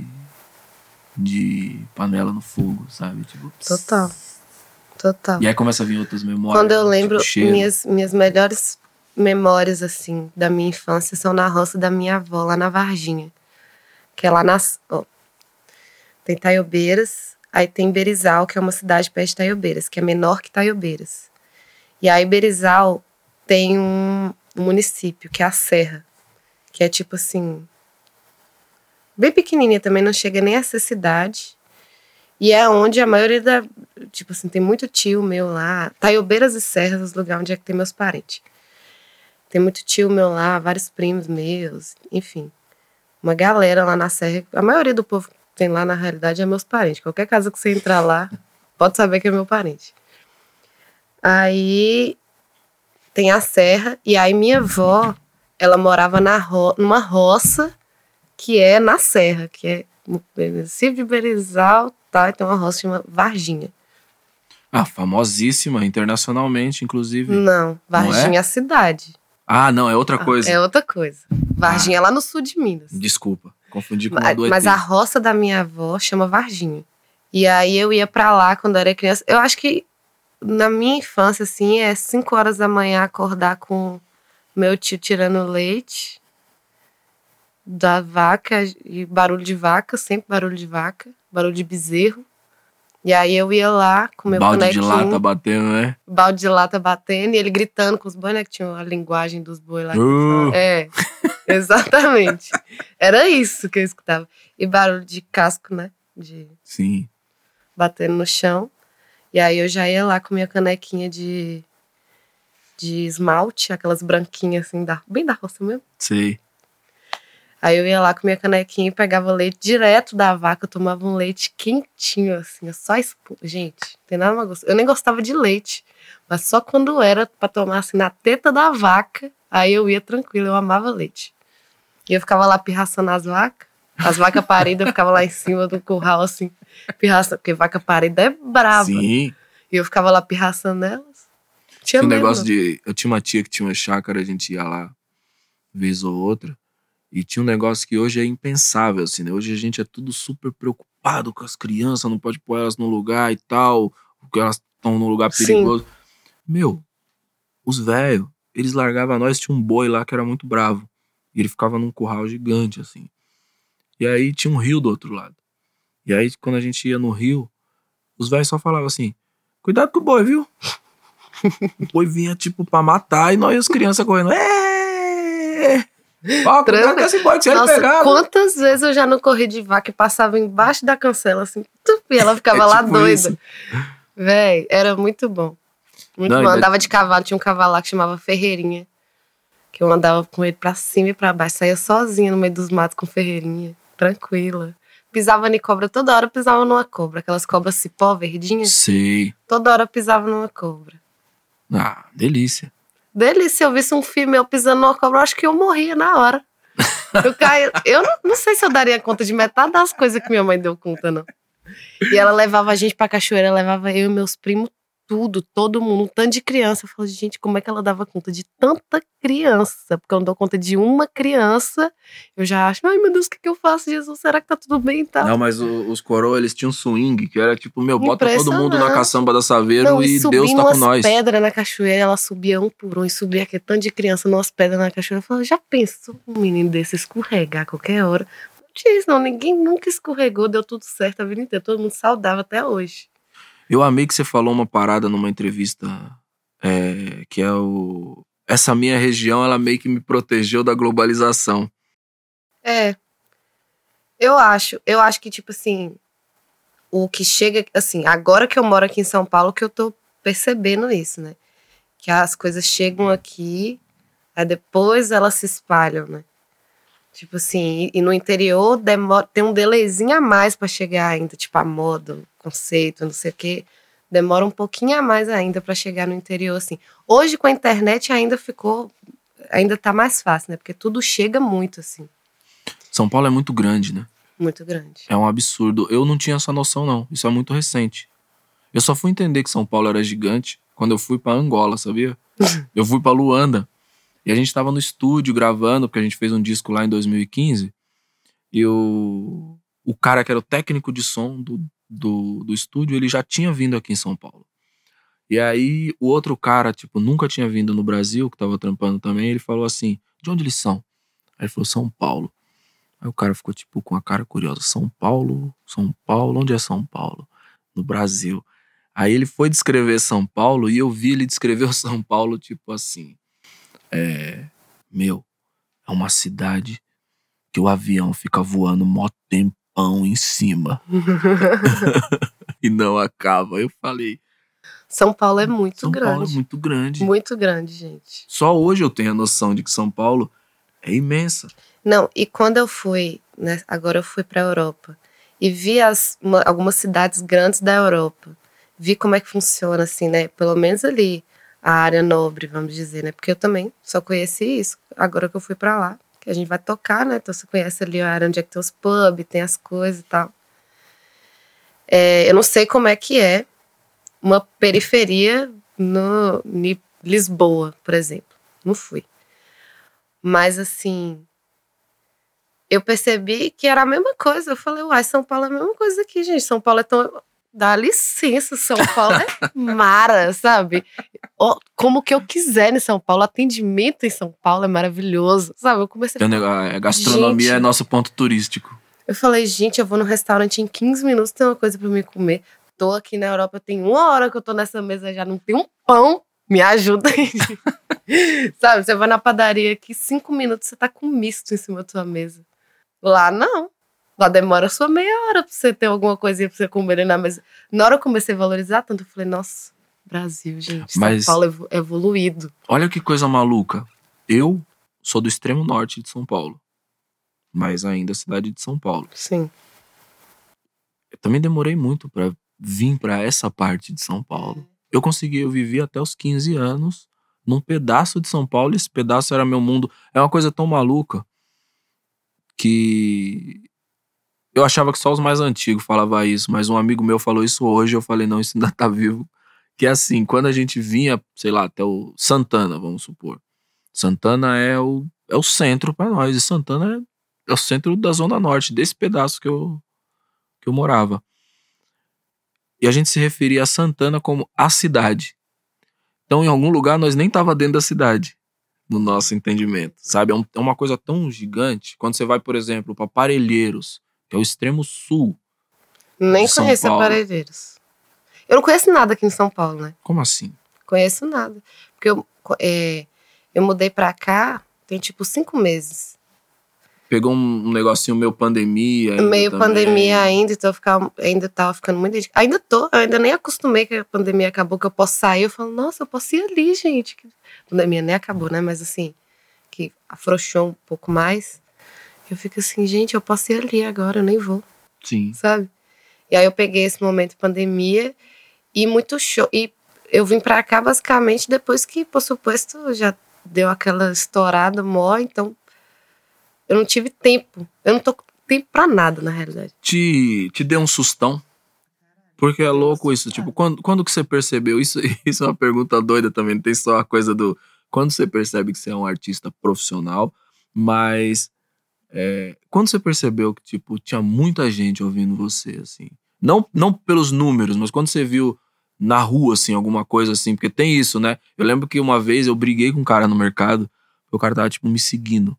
de panela no fogo, sabe? Tipo.
Total. Total.
E aí começa a vir outras memórias.
Quando eu lembro,
tipo,
minhas, minhas melhores memórias, assim, da minha infância são na roça da minha avó, lá na Varginha. Que é lá nas. ó, tem Taiobeiras, aí tem Berizal, que é uma cidade perto de Taiobeiras, que é menor que Taiobeiras. E aí Berizal tem um, município, que é a Serra, que é tipo assim. Bem pequenininha também, não chega nem a essa cidade. E é onde a maioria da. Tipo assim, tem muito tio meu lá. Taiobeiras e Serras, os lugares onde é que tem meus parentes. Tem muito tio meu lá, vários primos meus, enfim. Uma galera lá na Serra. A maioria do povo tem lá, na realidade, é meus parentes. Qualquer casa que você entrar lá, pode saber que é meu parente. Aí tem a Serra, e aí minha avó, ela morava na ro numa roça que é na Serra, que é no município de Berizal, tá? E tem uma roça chamada Varginha.
Ah, famosíssima, internacionalmente, inclusive.
Não, Varginha é a cidade.
Ah, não, é outra coisa.
É outra coisa. Varginha é lá no sul de Minas.
Desculpa, confundi com
Mas, mas a roça da minha avó chama Varginha. E aí eu ia pra lá quando eu era criança. Eu acho que na minha infância, assim, é 5 horas da manhã acordar com meu tio tirando leite da vaca e barulho de vaca, sempre barulho de vaca, barulho de bezerro. E aí eu ia lá com meu
Balde de
bonequinho,
lata batendo, né?
balde de lata batendo, e ele gritando com os bois, né? Que tinha a linguagem dos bois lá.
Uh.
É, [LAUGHS] exatamente. Era isso que eu escutava. E barulho de casco, né? De
Sim.
batendo no chão. E aí eu já ia lá com minha canequinha de, de esmalte, aquelas branquinhas assim, da, bem da roça mesmo.
Sei.
Aí eu ia lá com minha canequinha e pegava leite direto da vaca, tomava um leite quentinho, assim, só espuma. Gente, tem nada mais gostoso. Eu nem gostava de leite, mas só quando era pra tomar assim na teta da vaca, aí eu ia tranquilo, eu amava leite. E eu ficava lá pirraçando as vacas. As vacas paridas, eu ficava lá em cima do curral, assim, pirraçando, porque vaca parida é brava.
Sim.
E eu ficava lá pirraçando elas. Tinha
um
medo,
negócio
não.
de. Eu tinha uma tia que tinha uma chácara, a gente ia lá, vez ou outra. E tinha um negócio que hoje é impensável, assim, né? Hoje a gente é tudo super preocupado com as crianças, não pode pôr elas no lugar e tal, porque elas estão num lugar
Sim.
perigoso. Meu, os velhos, eles largavam nós, tinha um boi lá que era muito bravo. E ele ficava num curral gigante, assim. E aí tinha um rio do outro lado. E aí, quando a gente ia no rio, os velhos só falavam assim: cuidado com o boi, viu? [LAUGHS] O boi vinha, tipo, pra matar e nós as crianças correndo. É! Ó, boi que se
Nossa,
pegar.
quantas vezes eu já não corri de vaca e passava embaixo da cancela, assim, tup, e ela ficava [LAUGHS]
É
lá
tipo
doida.
isso.
Véi, era muito bom. Muito
Não,
bom.
e-
Andava de cavalo, tinha um cavalo lá que chamava Ferreirinha. Que eu andava com ele pra cima e pra baixo. Saía sozinha no meio dos matos com Ferreirinha. Tranquila. Pisava em cobra, toda hora eu pisava numa cobra. Aquelas cobras cipó verdinhas.
Sei.
Toda hora eu pisava numa cobra.
Ah, delícia.
Delícia, se eu visse um filho meu pisando numa cobra, eu acho que eu morria na hora. Eu caí. Eu não, não sei se eu daria conta de metade das coisas que minha mãe deu conta, não. E ela levava a gente pra cachoeira, levava eu e meus primos, tudo, todo mundo, um tanto de criança. Eu falo, gente, como é que ela dava conta de tanta criança? Porque eu não dou conta de uma criança. Eu já acho, ai meu Deus, o que, que eu faço, Jesus? Será que tá tudo bem e tal?
Não, mas o- os coroas, eles tinham swing, que era tipo, meu, bota todo mundo na caçamba da Saveiro
Não,
e
e
Deus tá
umas
com nós.
pedras na cachoeira, ela subia um por um e subia aquele tanto de criança numas pedras na cachoeira. Eu falava, já pensou um menino desse escorregar a qualquer hora? Não tinha isso, não. Ninguém nunca escorregou, deu tudo certo a vida inteira. Todo mundo saudável até hoje.
Eu amei que você falou uma parada numa entrevista é, que é o. Essa minha região, ela meio que me protegeu da globalização.
É. Eu acho, eu acho que, tipo assim, o que chega, assim, agora que eu moro aqui em São Paulo, que eu tô percebendo isso, né? Que as coisas chegam aqui, aí depois elas se espalham, né? Tipo assim, e, no interior demora, tem um delayzinho a mais pra chegar ainda, tipo a moda, o conceito, não sei o quê. Demora um pouquinho a mais ainda pra chegar no interior, assim. Hoje com a internet ainda ficou, ainda tá mais fácil, né? Porque tudo chega muito, assim.
São Paulo é muito grande, né?
Muito grande.
É um absurdo. Eu não tinha essa noção, não. Isso é muito recente. Eu só fui entender que São Paulo era gigante quando eu fui pra Angola, sabia? [LAUGHS] eu fui pra Luanda. E a gente tava no estúdio gravando, porque a gente fez um disco lá em 2015. E o, o cara que era o técnico de som do, do, do estúdio, ele já tinha vindo aqui em São Paulo. E aí o outro cara, tipo, nunca tinha vindo no Brasil, que tava trampando também, ele falou assim: de onde eles são? Aí ele falou: São Paulo. Aí o cara ficou, tipo, com a cara curiosa: São Paulo? São Paulo? Onde é São Paulo? No Brasil. Aí ele foi descrever São Paulo e eu vi ele descrever o São Paulo, tipo assim. É. Meu, é uma cidade que o avião fica voando mó tempão em cima [LAUGHS] e não acaba. Eu falei,
São Paulo é muito
São
grande.
Paulo é muito grande.
Muito grande, gente.
Só hoje eu tenho a noção de que São Paulo é imensa.
Não, e quando eu fui, né, agora eu fui pra Europa e vi as, uma- algumas cidades grandes da Europa, vi como é que funciona, assim, né? Pelo menos ali, a área nobre, vamos dizer, né? Porque eu também só conheci isso agora que eu fui pra lá, que a gente vai tocar, né? Então você conhece ali a área onde é que tem os pubs, tem as coisas e tal. É, eu não sei como é que é uma periferia no em Lisboa, por exemplo. Não fui. Mas assim, eu percebi que era a mesma coisa. Eu falei, uai, São Paulo é a mesma coisa aqui, gente. São Paulo é tão. Dá licença, São Paulo é mara, sabe? Como que eu quiser em São Paulo. Atendimento em São Paulo é maravilhoso, sabe? Eu comecei
um negócio- A gastronomia
Gente.
é nosso ponto turístico.
eu falei, gente, eu vou no restaurante em 15 minutos, tem uma coisa pra me comer. Tô aqui na Europa, tem uma hora que eu tô nessa mesa já, não tem um pão. Me ajuda aí. [LAUGHS] Sabe, você vai na padaria aqui, cinco minutos você tá com misto em cima da sua mesa. Lá não. Lá demora sua meia hora pra você ter alguma coisinha pra você comer ali na mesa. Na hora eu comecei a valorizar tanto, eu falei, nossa, Brasil, gente,
Mas-
São Paulo evo- evoluído.
Olha que coisa maluca. Eu sou do extremo norte de São Paulo. mas ainda cidade de São Paulo.
Sim.
Eu também demorei muito pra vir pra essa parte de São Paulo. Eu consegui, eu vivi até os 15 anos num pedaço de São Paulo, esse pedaço era meu mundo. É uma coisa tão maluca que eu achava que só os mais antigos falavam isso, mas um amigo meu falou isso hoje, eu falei, não, isso ainda [LAUGHS] tá vivo. Que é assim, quando a gente vinha, sei lá, até o Santana, vamos supor. Santana é o, é o centro pra nós, e Santana é, é o centro da Zona Norte, desse pedaço que eu, que eu morava. E a gente se referia a Santana como a cidade. Então, em algum lugar, nós nem tava dentro da cidade, no nosso entendimento, sabe? É, um- é uma coisa tão gigante. Quando você vai, por exemplo, para Parelheiros, que é o extremo sul.
Nem conheço. Aparelheiros. Eu não conheço nada aqui em São Paulo, né?
Como assim?
Conheço nada. Porque eu, é, eu mudei pra cá tem tipo cinco meses.
Pegou um, negocinho meio pandemia.
Meio
também.
pandemia ainda, então eu ficava, ainda tava ficando muito. Ainda tô, eu ainda nem acostumei que a pandemia acabou, que eu posso sair. Eu falo, nossa, eu posso ir ali, gente. A pandemia nem acabou, né? Mas assim, que afrouxou um pouco mais. Eu fico assim, gente, eu posso ir ali agora, eu nem vou.
Sim.
sabe? E aí eu peguei esse momento de pandemia e muito show. E eu vim pra cá basicamente depois que, por suposto, já deu aquela estourada mó, então eu não tive tempo. Eu não tô com tempo pra nada, na realidade.
Te, te deu um sustão? Porque é louco isso. Tipo, quando, quando que você percebeu? Isso, [LAUGHS] isso é uma pergunta doida também. Não tem só a coisa do. Quando você percebe que você é um artista profissional, mas. É, quando você percebeu que, tipo, tinha muita gente ouvindo você, assim. Não, não pelos números, mas quando você viu na rua, assim, alguma coisa assim, porque tem isso, né? Eu lembro que uma vez eu briguei com um cara no mercado, o cara tava, tipo, me seguindo.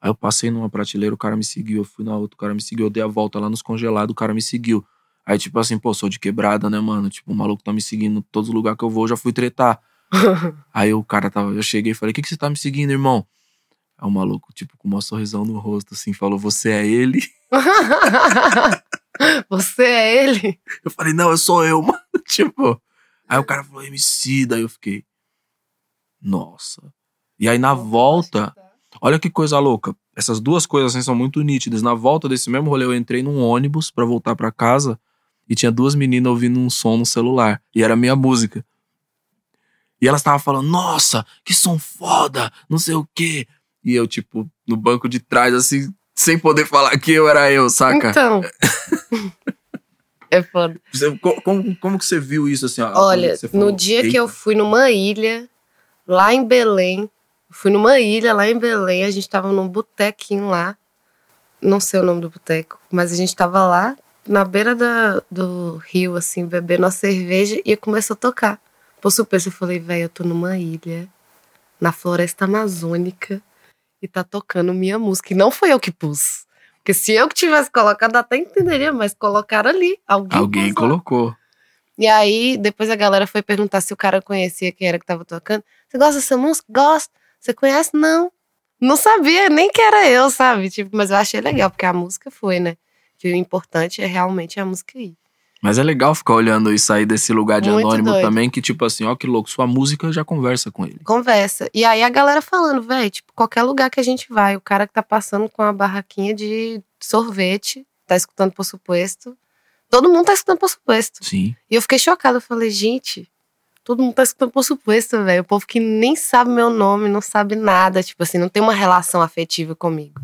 Aí eu passei numa prateleira, o cara me seguiu, eu fui na outra, o cara me seguiu, eu dei a volta lá nos congelados, o cara me seguiu. Aí, tipo assim, pô, sou de quebrada, né, mano? Tipo, o maluco tá me seguindo em todos os lugares que eu vou, eu já fui tretar. [LAUGHS] Aí o cara tava, eu cheguei e falei, o que, que você tá me seguindo, irmão? Aí o maluco, tipo, com uma sorrisão no rosto, assim, falou, você é ele? [LAUGHS] [LAUGHS]
Você é ele?
Eu falei, não, eu sou eu, [LAUGHS] mano. Tipo. Aí o cara falou, MC, daí eu fiquei. Nossa. E aí na volta, olha que coisa louca. Essas duas coisas assim são muito nítidas. Na volta desse mesmo rolê, eu entrei num ônibus pra voltar pra casa e tinha duas meninas ouvindo um som no celular. E era a minha música. E elas estavam falando, nossa, que som foda, não sei o quê. E eu, tipo, no banco de trás, assim, sem poder falar que eu era eu, saca?
Então. [LAUGHS] é foda.
Você- co- como, como que você viu isso assim? ó?
Olha,
falou,
no dia que
"Eita".
eu fui numa ilha, lá em Belém, fui numa ilha lá em Belém, a gente tava num botequinho lá, não sei o nome do boteco, mas a gente tava lá na beira da, do rio, assim, bebendo uma cerveja e começou a tocar. Por surpresa, eu falei, velho, eu tô numa ilha, na floresta amazônica, e tá tocando minha música. E não foi eu que pus. Porque se eu que tivesse colocado, até entenderia, mas colocaram ali. Alguém,
Alguém colocou.
E aí, depois a galera foi perguntar se o cara conhecia quem era que tava tocando. Você gosta dessa música? Gosto. Você conhece? Não. Não sabia nem que era eu, sabe? Tipo, mas eu achei legal, porque a música foi, né? Que o importante é realmente a música aí.
Mas é legal ficar olhando e sair desse lugar de
Muito
anônimo
doido.
também, que tipo assim, ó que louco, sua música já conversa com ele.
Conversa. E aí a galera falando, velho, tipo, qualquer lugar que a gente vai, o cara que tá passando com a barraquinha de sorvete, tá escutando por suposto. Todo mundo tá escutando por suposto.
Sim.
E eu fiquei chocada. Eu falei, gente, todo mundo tá escutando por suposto, velho. O povo que nem sabe meu nome, não sabe nada. Tipo assim, não tem uma relação afetiva comigo.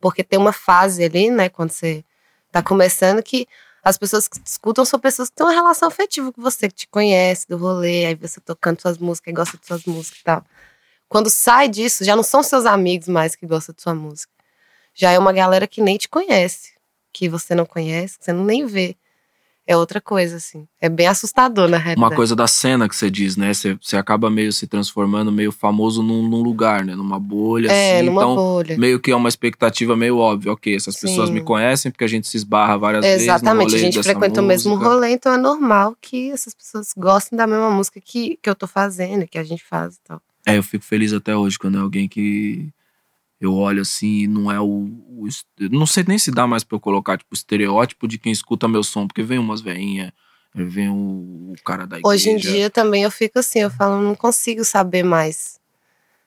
Porque tem uma fase ali, né, quando você tá começando, que as pessoas que te escutam são pessoas que têm uma relação afetiva com você, que te conhece do rolê, aí você tocando suas músicas e gosta de suas músicas e tal. Quando sai disso, já não são seus amigos mais que gostam de sua música. Já é uma galera que nem te conhece, que você não conhece, que você nem vê. É outra coisa, assim. É bem assustador, na realidade.
Uma coisa da cena que você diz, né? Você, você acaba meio se transformando meio famoso num, num lugar, né? Numa bolha,
É,
assim.
numa
então,
bolha.
meio que é uma expectativa meio óbvia. Ok, essas pessoas
Sim.
me conhecem porque a gente se esbarra várias vezes no
Exatamente, a gente frequenta o mesmo
música.
rolê, então é normal que essas pessoas gostem da mesma música que, que eu tô fazendo, que a gente faz e tal.
É, eu fico feliz até hoje quando é alguém que eu olho assim e não é o, o Não sei nem se dá mais pra eu colocar, tipo, o estereótipo de quem escuta meu som, porque vem umas veinhas, vem o, o cara da igreja.
Hoje em dia também eu fico assim, eu falo, não consigo saber mais.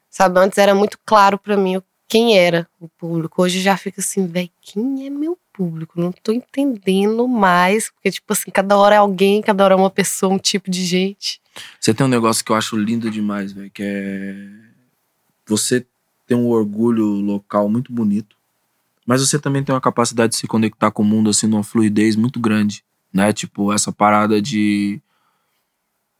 Sabe, antes era muito claro pra mim quem era o público. Hoje já fica assim, velho, quem é meu público? Não tô entendendo mais, porque tipo assim, cada hora é alguém, cada hora é uma pessoa, um tipo de gente.
Você tem um negócio que eu acho lindo demais, velho, que é você tem um orgulho local muito bonito, mas você também tem uma capacidade de se conectar com o mundo assim numa fluidez muito grande, né? Tipo, essa parada de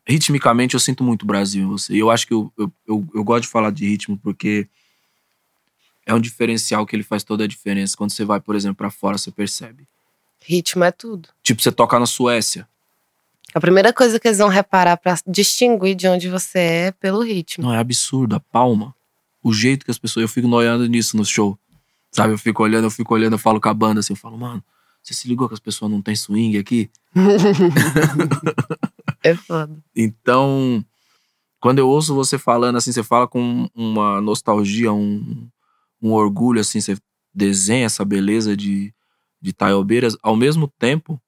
ritmicamente eu sinto muito Brasil em você. E eu acho que eu, eu, eu, eu gosto de falar de ritmo porque é um diferencial que ele faz toda a diferença. Quando você vai, por exemplo, para fora, você percebe.
Ritmo é tudo.
Tipo, você toca na Suécia.
A primeira coisa que eles vão reparar pra distinguir de onde você é é pelo ritmo.
Não, é absurdo. A palma. O jeito que as pessoas. Eu fico noiando nisso no show. Sabe? Eu fico olhando, eu fico olhando, eu falo com a banda assim, eu falo, mano, você se ligou que as pessoas não têm swing aqui? [LAUGHS]
É foda.
Então, quando eu ouço você falando assim, você fala com uma nostalgia, um, um orgulho, assim, você desenha essa beleza de, de Taiobeiras, ao mesmo tempo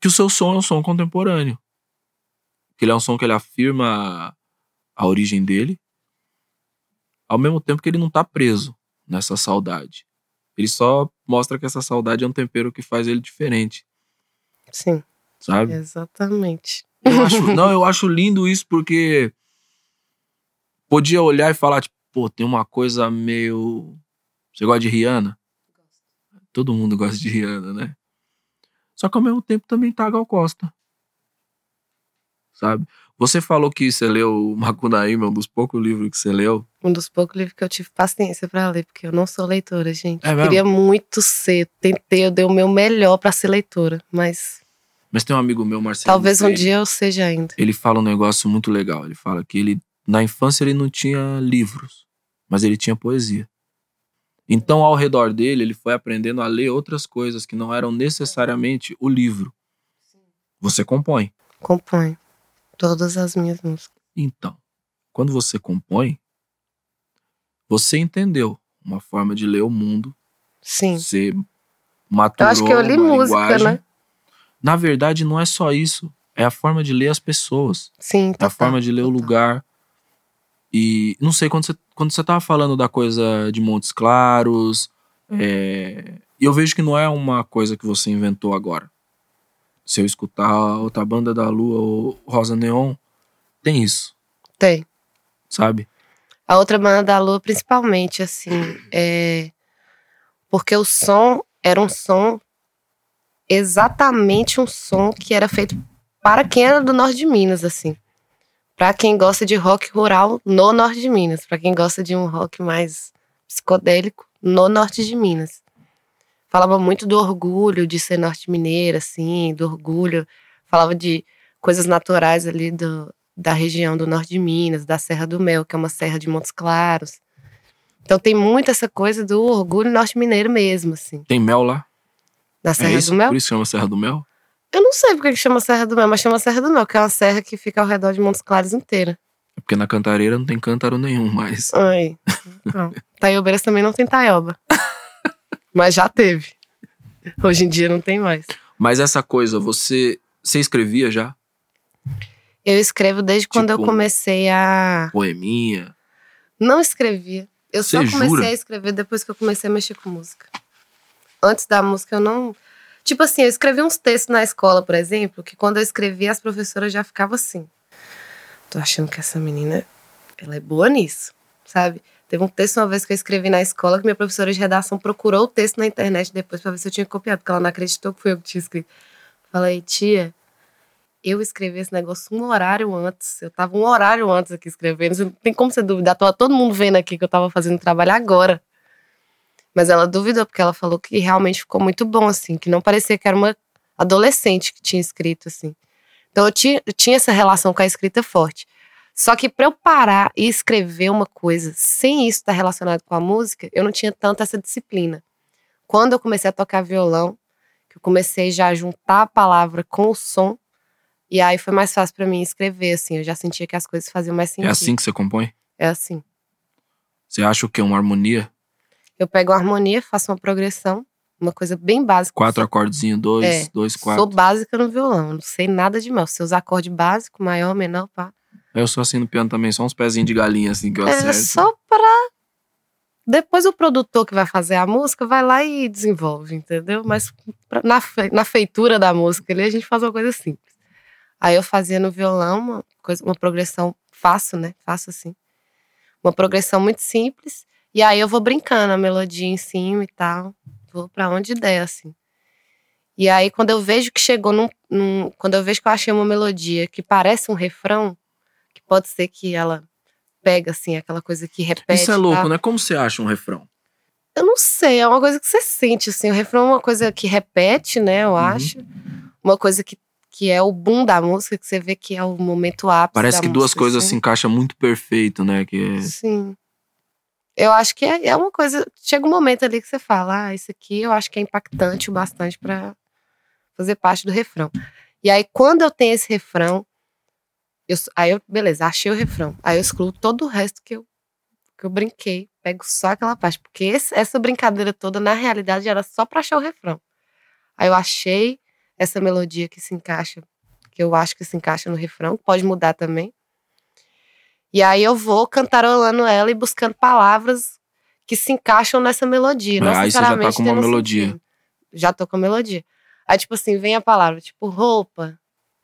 que o seu som é um som contemporâneo. Que ele é um som que ele afirma a origem dele, ao mesmo tempo que ele não tá preso nessa saudade. Ele só mostra que essa saudade é um tempero que faz ele diferente,
Sim,
sabe?
exatamente.
Eu acho, não, eu acho lindo isso porque podia olhar e falar, tipo, pô, tem uma coisa meio. Você gosta de Rihanna? Todo mundo gosta de Rihanna, né? Só que ao mesmo tempo também tá a Gal Costa. Sabe? Você falou que você leu Macunaíma, um dos poucos livros que você leu.
Um dos poucos livros que eu tive paciência pra ler, porque eu não sou leitora, gente.
É mesmo?
Queria muito ser. Tentei, eu dei o meu melhor pra ser leitora, mas
Mas tem um amigo meu, Marcelo.
talvez um dia eu seja ainda.
Ele fala um negócio muito legal. Ele fala que ele, na infância, ele não tinha livros, mas ele tinha poesia. Então, ao redor dele, ele foi aprendendo a ler outras coisas que não eram necessariamente o livro. Você compõe.
Componho todas as minhas músicas.
Então, quando você compõe, você entendeu uma forma de ler o mundo,
Sim.
você maturou
Eu acho que eu li música,
linguagem.
né?
Na verdade, não é só isso. É a forma de ler as pessoas.
Sim,
É a
total,
forma de ler o
total.
lugar. E não sei, quando você, quando você tava falando da coisa de Montes Claros, é, e eu vejo que não é uma coisa que você inventou agora. Se eu escutar outra banda da Lua ou Rosa Neon, tem isso,
Tem.
sabe?
A outra banda da Lua, principalmente, assim, é. Porque o som era um som exatamente um som que era feito para quem era do norte de Minas, assim. Para quem gosta de rock rural no norte de Minas, para quem gosta de um rock mais psicodélico no norte de Minas. Falava muito do orgulho de ser norte mineira, assim, do orgulho. Falava de coisas naturais ali do, da região do norte de Minas, da Serra do Mel, que é uma serra de Montes Claros. Então tem muito essa coisa do orgulho norte mineiro mesmo, assim.
Tem mel lá.
Na
É
Serra
isso?
do Mel.
Por isso chama Serra do Mel?
Eu não sei porque que chama Serra do Mel, mas chama Serra do Mel, que é uma serra que fica ao redor de Montes Claros inteira.
É porque na Cantareira não tem cântaro nenhum, mas.
Ai. Não. [LAUGHS] Taiobeiras também não tem taioba. [LAUGHS] mas já teve. Hoje em dia não tem mais.
Mas essa coisa, você. Você escrevia já?
Eu escrevo desde quando eu
Tipo-
comecei a.
Poeminha?
Não escrevia. Eu só comecei
jura?
a escrever depois que eu comecei a mexer com música. Antes da música eu não. Tipo assim, eu escrevi uns textos na escola, por exemplo, que quando eu escrevia as professoras já ficavam assim. Tô achando que essa menina, ela é boa nisso, sabe? Teve um texto uma vez que eu escrevi na escola que minha professora de redação procurou o texto na internet depois pra ver se eu tinha copiado, porque ela não acreditou que foi eu que tinha escrito. Falei, tia, eu escrevi esse negócio um horário antes. Eu tava um horário antes aqui escrevendo. Não tem como você duvidar. Tava todo mundo vendo aqui que eu tava fazendo trabalho agora. Mas ela duvidou, porque ela falou que realmente ficou muito bom, assim. Que não parecia que era uma adolescente que tinha escrito, assim. Então eu tinha, eu tinha essa relação com a escrita forte. Só que pra eu parar e escrever uma coisa sem isso estar relacionado com a música, eu não tinha tanta essa disciplina. Quando eu comecei a tocar violão, que eu comecei já a juntar a palavra com o som, e aí foi mais fácil pra mim escrever, assim. Eu já sentia que as coisas faziam mais sentido.
É assim que você compõe?
É assim.
Você acha o quê? Uma harmonia?
Eu pego uma harmonia, faço uma progressão, uma coisa bem básica.
Quatro acordezinhos, dois,
É,
dois,
Sou
quatro.
básica no violão, não sei nada de mal. Sei os acordes básicos, maior, menor, pá.
Eu sou assim no piano também, só uns pezinhos de galinha assim que eu
É
acerto.
só pra Depois o produtor que vai fazer a música vai lá e desenvolve, entendeu? Mas pra- na, na feitura da música ali a gente faz uma coisa simples. Aí eu fazia no violão uma, coisa, uma progressão fácil, né? Fácil assim. Uma progressão muito simples. E aí eu vou brincando a melodia em cima e tal. Vou pra onde der, assim. E aí, quando eu vejo que chegou num, num- Quando eu vejo que eu achei uma melodia que parece um refrão, pode ser que ela pega, assim, aquela coisa que repete.
Isso é louco,
tal.
né? Como você acha um refrão?
Eu não sei, é uma coisa que você sente, assim. O refrão é uma coisa que repete, né? Eu
Uhum.
acho. Uma coisa que, que é o boom da música, que você vê que é o momento ápice.
Parece que duas
música,
coisas se
assim.
encaixam muito perfeito, né? Que é-
Sim. Eu acho que é, é uma coisa. Chega um momento ali que você fala, ah, isso aqui eu acho que é impactante o bastante pra fazer parte do refrão. E aí, quando eu tenho esse refrão, eu, aí eu, beleza, achei o refrão. Aí eu excluo todo o resto que eu, que eu brinquei. Pego só aquela parte. Porque esse- essa brincadeira toda, na realidade, era só pra achar o refrão. Aí eu achei essa melodia que se encaixa, que eu acho que se encaixa no refrão, pode mudar também. E aí eu vou cantarolando ela e buscando palavras que se encaixam nessa melodia. Não
Ah, aí você já tá com uma
um
melodia.
sentido. Já tô com a melodia. Aí, tipo assim, vem a palavra, tipo, roupa.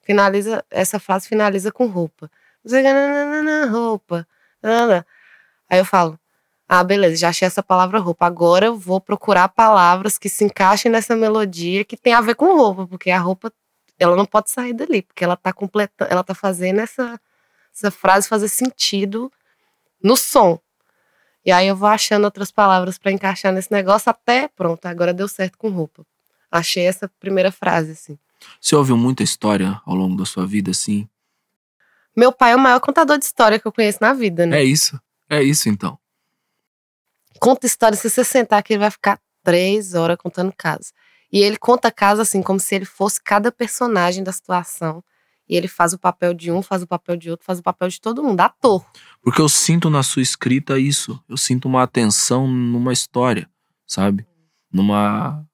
Finaliza, essa frase finaliza com roupa. Nananana, Roupa. Aí eu falo, ah, beleza, já achei essa palavra roupa. Agora eu vou procurar palavras que se encaixem nessa melodia que tem a ver com roupa, porque a roupa, ela não pode sair dali, porque ela tá completando, ela tá fazendo essa, essa frase fazer sentido no som. E aí eu vou achando outras palavras pra encaixar nesse negócio até, pronto, agora deu certo com roupa. Achei essa primeira frase, assim.
Você ouviu muita história ao longo da sua vida, assim?
Meu pai é o maior contador de história que eu conheço na vida, né?
É isso. É isso, então.
Conta história, se você sentar aqui, ele vai ficar três horas contando casos. E ele conta casos assim, como se ele fosse cada personagem da situação. E ele faz o papel de um, faz o papel de outro, faz o papel de todo mundo, ator.
Porque eu sinto na sua escrita isso. Eu sinto uma atenção numa história, sabe? Numa.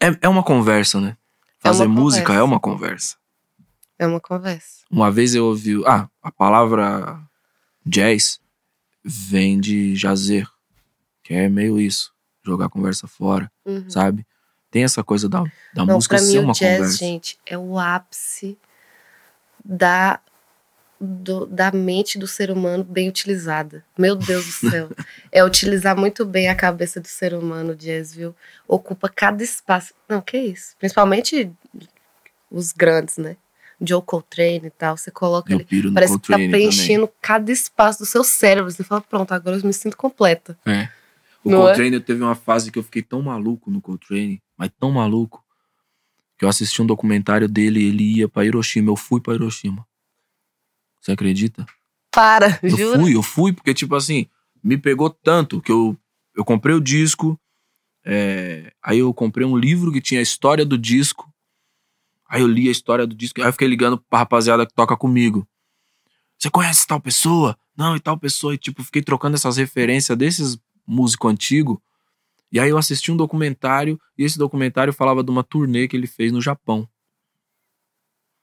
É, é uma conversa, né?
É
Fazer música
conversa.
é uma conversa.
É uma conversa.
Uma vez eu ouvi. Ah, a palavra jazz vem de jazer, que é meio isso. Jogar a conversa fora,
Uhum.
sabe? Tem essa coisa da, da
Não,
música
pra mim
ser
o
uma
jazz,
conversa.
gente, é o ápice da, do- da mente do ser humano bem utilizada. Meu Deus do céu. é utilizar muito bem a cabeça do ser humano, o jazz, viu? Ocupa cada espaço. Não, que isso. Principalmente os grandes, né? Joe Coltrane e tal. Você coloca
Eu
ele.
no
Parece que tá
Coltrane também.
preenchendo cada espaço do seu cérebro. Você fala, pronto, agora eu me sinto completa.
É. O
Não é?
Coltrane teve uma fase que eu fiquei tão maluco no Coltrane, mas tão maluco, que eu assisti um documentário dele e ele ia pra Hiroshima. Eu fui pra Hiroshima. Você acredita?
Para,
Eu
jura?
fui, eu fui, porque, tipo assim, me pegou tanto que eu, eu comprei o disco, é, aí eu comprei um livro que tinha a história do disco, aí eu li a história do disco, aí eu fiquei ligando pra rapaziada que toca comigo. Você conhece tal pessoa? Não, e tal pessoa. E, tipo, fiquei trocando essas referências desses músicos antigos. E aí eu assisti um documentário, e esse documentário falava de uma turnê que ele fez no Japão.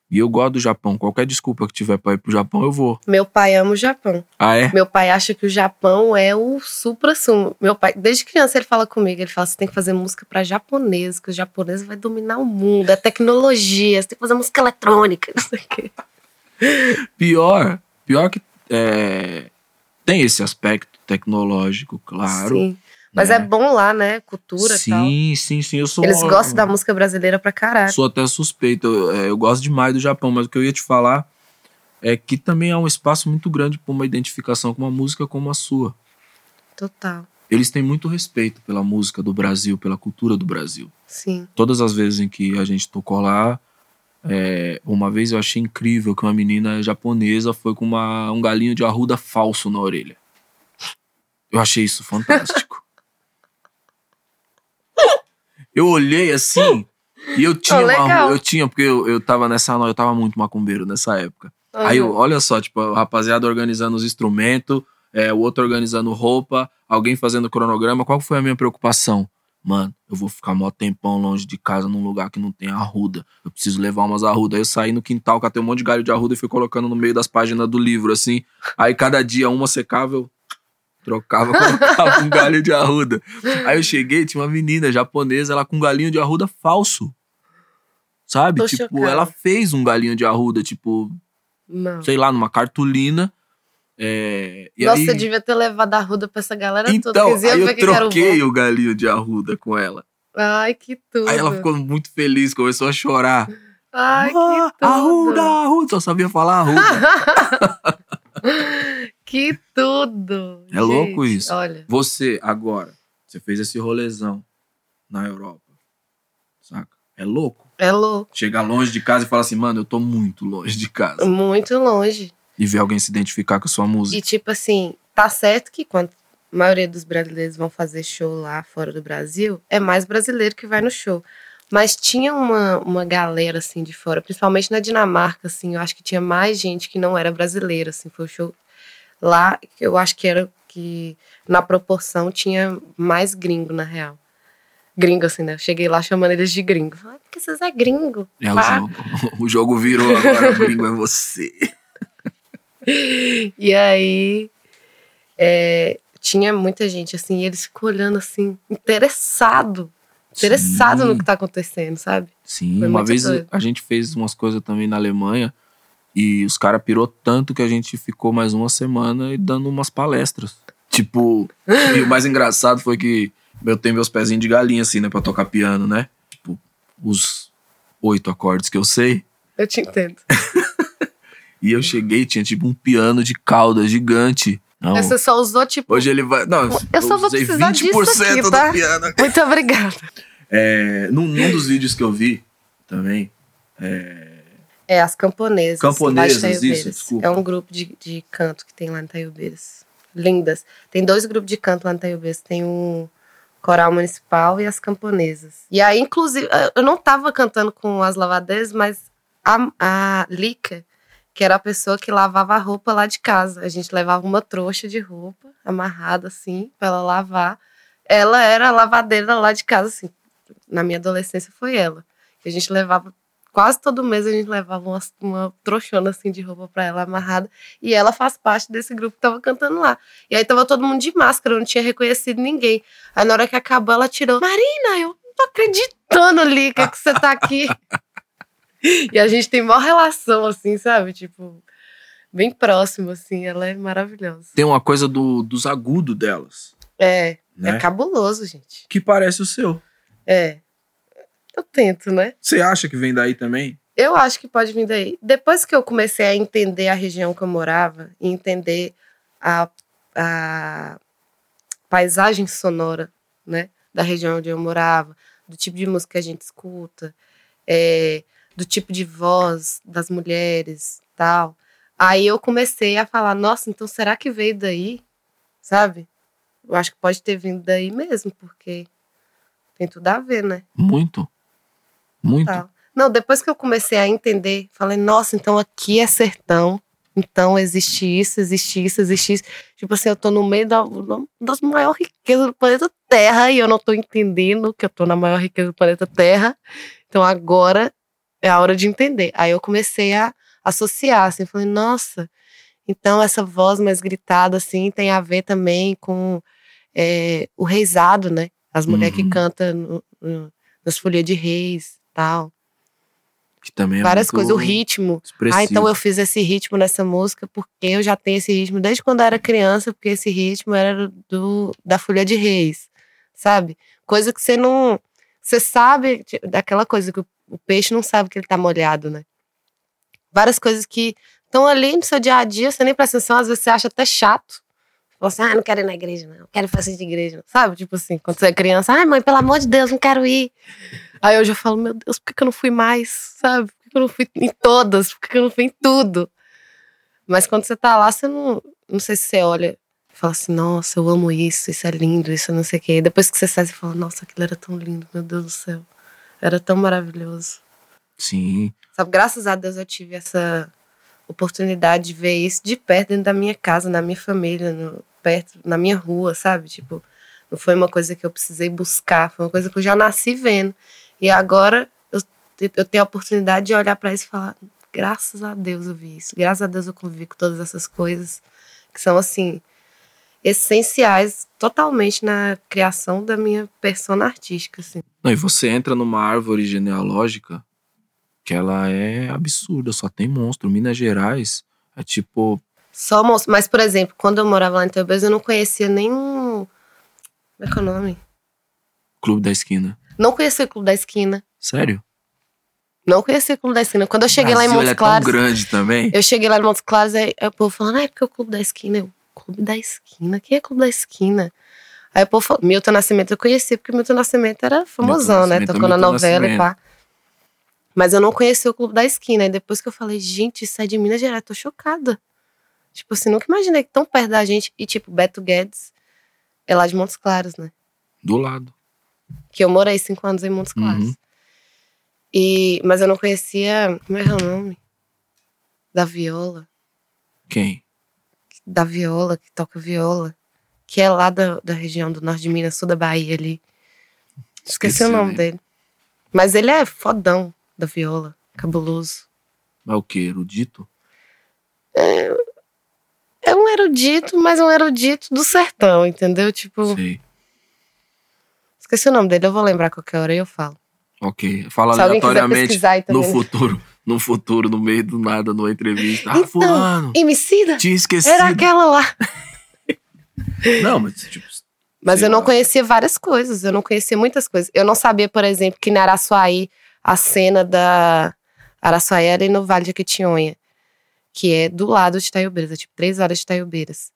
E eu gosto do Japão. Qualquer desculpa que tiver pra ir pro Japão, eu vou.
Meu pai ama o Japão.
Ah, é?
Meu pai acha que o Japão é o supra-sumo. Meu pai, desde criança, ele fala comigo: ele fala, você tem que fazer música pra japonês, que o japonês vai dominar o mundo, é tecnologia, você tem que fazer música eletrônica, [LAUGHS] não sei o quê.
Pior, pior que é, tem esse aspecto tecnológico, claro.
Sim. Mas
né?
é bom lá, né? Cultura e tal.
Sim, sim, sim. Eu sou
Eles gostam da música brasileira pra caralho.
Sou até suspeito. Eu, é, eu gosto demais do Japão, mas o que eu ia te falar é que também há um espaço muito grande para uma identificação com uma música como a sua.
Total.
Eles têm muito respeito pela música do Brasil, pela cultura do Brasil.
Sim.
Todas as vezes em que a gente tocou lá, é, uma vez eu achei incrível que uma menina japonesa foi com uma, um galinho de arruda falso na orelha. Eu achei isso fantástico. [LAUGHS] eu olhei assim e eu tinha, uma-
legal.
eu tinha porque eu, eu tava nessa, eu tava muito macumbeiro nessa época. Aí, eu,
Uhum.
olha só, tipo, a rapaziada organizando os instrumentos, é, o outro organizando roupa, alguém fazendo cronograma. Qual foi a minha preocupação? Mano, eu vou ficar mó tempão longe de casa num lugar que não tem arruda. Eu preciso levar umas arrudas. Aí eu saí no quintal, catei um monte de galho de arruda e fui colocando no meio das páginas do livro, assim. Aí cada dia uma secava, eu Trocava, [LAUGHS] colocava um galho de arruda. Aí eu cheguei, tinha uma menina japonesa, ela com um galinho de arruda falso. Sabe?
Tô
tipo,
chocada.
ela fez um galinho de arruda, tipo,
Não.
sei lá, numa cartolina. É,
Nossa,
aí,
eu devia ter levado a ruda pra essa galera toda.
então,
que
aí
ver
eu
que
troquei o galinho de arruda com ela.
Ai, que tudo.
Aí ela ficou muito feliz, começou a chorar.
Ai, que
Ah,
tudo.
arruda, arruda, só sabia falar arruda. [LAUGHS] [LAUGHS]
que tudo.
É louco
Gente,
isso.
Olha,
Você, agora, você fez esse rolezão na Europa, saca? É louco.
é louco.
Chegar longe de casa e falar assim, mano, eu tô muito longe de casa.
Muito longe.
E ver alguém se identificar com a sua música.
E tipo assim, tá certo que quando a maioria dos brasileiros vão fazer show lá fora do Brasil, é mais brasileiro que vai no show. Mas tinha uma, uma galera assim de fora, principalmente na Dinamarca, assim, eu acho que tinha mais gente que não era brasileira, assim, foi o show lá, eu acho que era que na proporção tinha mais gringo na real. Gringo, assim, né? Eu cheguei lá chamando eles de gringo. Falei, "Ah, porque vocês é gringo.
É o
pá."
jogo. [LAUGHS] O jogo virou agora, o gringo é você. [LAUGHS]
E aí é, tinha muita gente assim, e eles ficam olhando assim, interessado. Interessado
Sim.
no que tá acontecendo, sabe?
Sim,
Foi
uma vez
doido.
a gente fez umas coisas também na Alemanha e os caras pirou tanto que a gente ficou mais uma semana e dando umas palestras. Tipo, e o mais engraçado foi que eu tenho meus pezinhos de galinha assim, né, pra tocar piano, né? Tipo, os oito acordes que eu sei.
Eu te entendo. [LAUGHS]
E eu cheguei tinha tipo um piano de cauda gigante. Não,
Você só usou, tipo,
hoje ele vai. Não,
Eu só vou
usei
precisar disso aqui,
do
tá?
piano.
muito obrigada.
É, num, num dos vídeos que eu vi também,
É, as camponesas.
Camponesas,
de Taiobeiras.
isso, desculpa.
É um grupo de, de canto que tem lá em Taiobeiras. Lindas. Tem dois grupos de canto lá em Taiobeiras. Tem o Coral Municipal e as Camponesas. E aí, inclusive, eu não tava cantando com as lavadeiras, mas a, a Lica, que era a pessoa que lavava a roupa lá de casa. A gente levava uma trouxa de roupa amarrada assim, pra ela lavar. Ela era a lavadeira lá de casa, assim. Na minha adolescência foi ela. Que a gente levava quase todo mês a gente levava uma, uma trouxona assim de roupa pra ela amarrada. E ela faz parte desse grupo que tava cantando lá. E aí tava todo mundo de máscara, eu não tinha reconhecido ninguém. Aí na hora que acabou, ela tirou: Marina, eu não tô acreditando, Lica, que você tá aqui. [LAUGHS] e a gente tem maior relação, assim, sabe? Tipo, bem próximo, assim. Ela é maravilhosa.
tem uma coisa do, dos agudos delas,
É,
né?
é cabuloso, gente.
Que parece o seu.
É. Eu tento, né?
Você acha que vem daí também?
Eu acho que pode vir daí. Depois que eu comecei a entender a região que eu morava e entender a, a paisagem sonora, né, da região onde eu morava, do tipo de música que a gente escuta, é, do tipo de voz das mulheres, tal. Aí eu comecei a falar, nossa, então será que veio daí? Sabe? Eu acho que pode ter vindo daí mesmo, porque tem tudo a ver, né?
Muito. Muito.
Tal. Não, depois que eu comecei a entender, falei, nossa, então aqui é sertão. Então existe isso, existe isso, existe isso. Tipo assim, eu tô no meio da, das maiores riquezas do planeta Terra e eu não tô entendendo que eu tô na maior riqueza do planeta Terra. Então agora é a hora de entender. Aí eu comecei a associar, assim, falei, nossa, então essa voz mais gritada, assim, tem a ver também com é, o reizado, né? As mulheres
Uhum.
que cantam no- no- nas folhas de reis, tal.
Que também é
Várias coisas, o ritmo.
expressivo.
Ah, então eu fiz esse ritmo nessa música porque eu já tenho esse ritmo desde quando eu era criança, porque esse ritmo era do, da Folha de Reis, sabe? Coisa que você não. Você sabe, daquela coisa que o, peixe não sabe que ele tá molhado, né? Várias coisas que estão ali no seu dia a dia, você nem presta atenção, às vezes você acha até chato. Fala assim, ah, não quero ir na igreja, não. Quero fazer de igreja, não. sabe? Tipo assim, quando você é criança, ai, mãe, pelo amor de Deus, não quero ir. Aí hoje eu falo, meu Deus, por que, eu não fui mais? Sabe? Por que, eu não fui em todas? Por que, eu não fui em tudo? Mas quando você tá lá, você não. Não sei se você olha e fala assim, nossa, eu amo isso, isso é lindo, isso não sei o quê. Depois que você sai, você fala, nossa, aquilo era tão lindo, meu Deus do céu. Era tão maravilhoso.
Sim.
Sabe, graças a Deus eu tive essa oportunidade de ver isso de perto dentro da minha casa, na minha família, no, perto, na minha rua, sabe? Tipo, não foi uma coisa que eu precisei buscar, foi uma coisa que eu já nasci vendo. E agora eu, eu tenho a oportunidade de olhar para isso e falar, graças a Deus eu vi isso, graças a Deus eu convivi com todas essas coisas que são assim essenciais totalmente na criação da minha persona artística, assim.
Não, e você entra numa árvore genealógica que ela é absurda, só tem monstro. Minas Gerais é tipo.
Só monstro. Mas, por exemplo, quando eu morava lá em Teobes, eu não conhecia nem. Como é que é o nome?
Clube da Esquina.
Não conhecia o Clube da Esquina.
Sério?
Não conhecia o Clube da Esquina. Quando eu cheguei lá em
Brasil,
Montes
é tão
Claros.
grande também.
Eu cheguei lá em Montes Claros, aí, aí o povo falando, ah, é porque é o Clube da Esquina. Eu, Clube da Esquina? Quem é Clube da Esquina? Aí o povo falou, Milton Nascimento eu conhecia, porque Milton Nascimento era famosão, né?
Nascimento é
Tocou na novela e
Nascimento.
pá. Mas eu não conhecia o Clube da Esquina. E depois que eu falei, gente, isso é de Minas Gerais, tô chocada. Tipo assim, nunca imaginei que tão perto da gente. E tipo, Beto Guedes é lá de Montes Claros, né?
Do lado.
Que eu morei cinco anos em Montes Claros.
Uhum.
E, mas eu não conhecia, como é que é o nome? Da viola.
Quem?
da viola, que toca viola, que é lá da, da região do norte de Minas, sul da Bahia ali. Esqueci
Esqueceu
o nome
ele.
dele. Mas ele é fodão da viola, cabuloso.
Mas o quê? Erudito?
É um erudito, mas um erudito do sertão, entendeu? Tipo,
Sei.
Esqueci o nome dele, eu vou lembrar qualquer hora e eu falo.
Ok. Fala aleatoriamente no futuro. No futuro, no meio do nada, numa entrevista. Ah,
Então,
fulano.
Emicida?
Tinha esquecido.
Era aquela lá.
Não, mas tipo.
Mas eu não
lá.
conhecia várias coisas, eu não conhecia muitas coisas. Eu não sabia, por exemplo, que na Araçuaí, a cena da Araçuaí era no Vale de Jequitinhonha, que é do lado de Itaiobeiras, é tipo três horas de Itaiobeiras.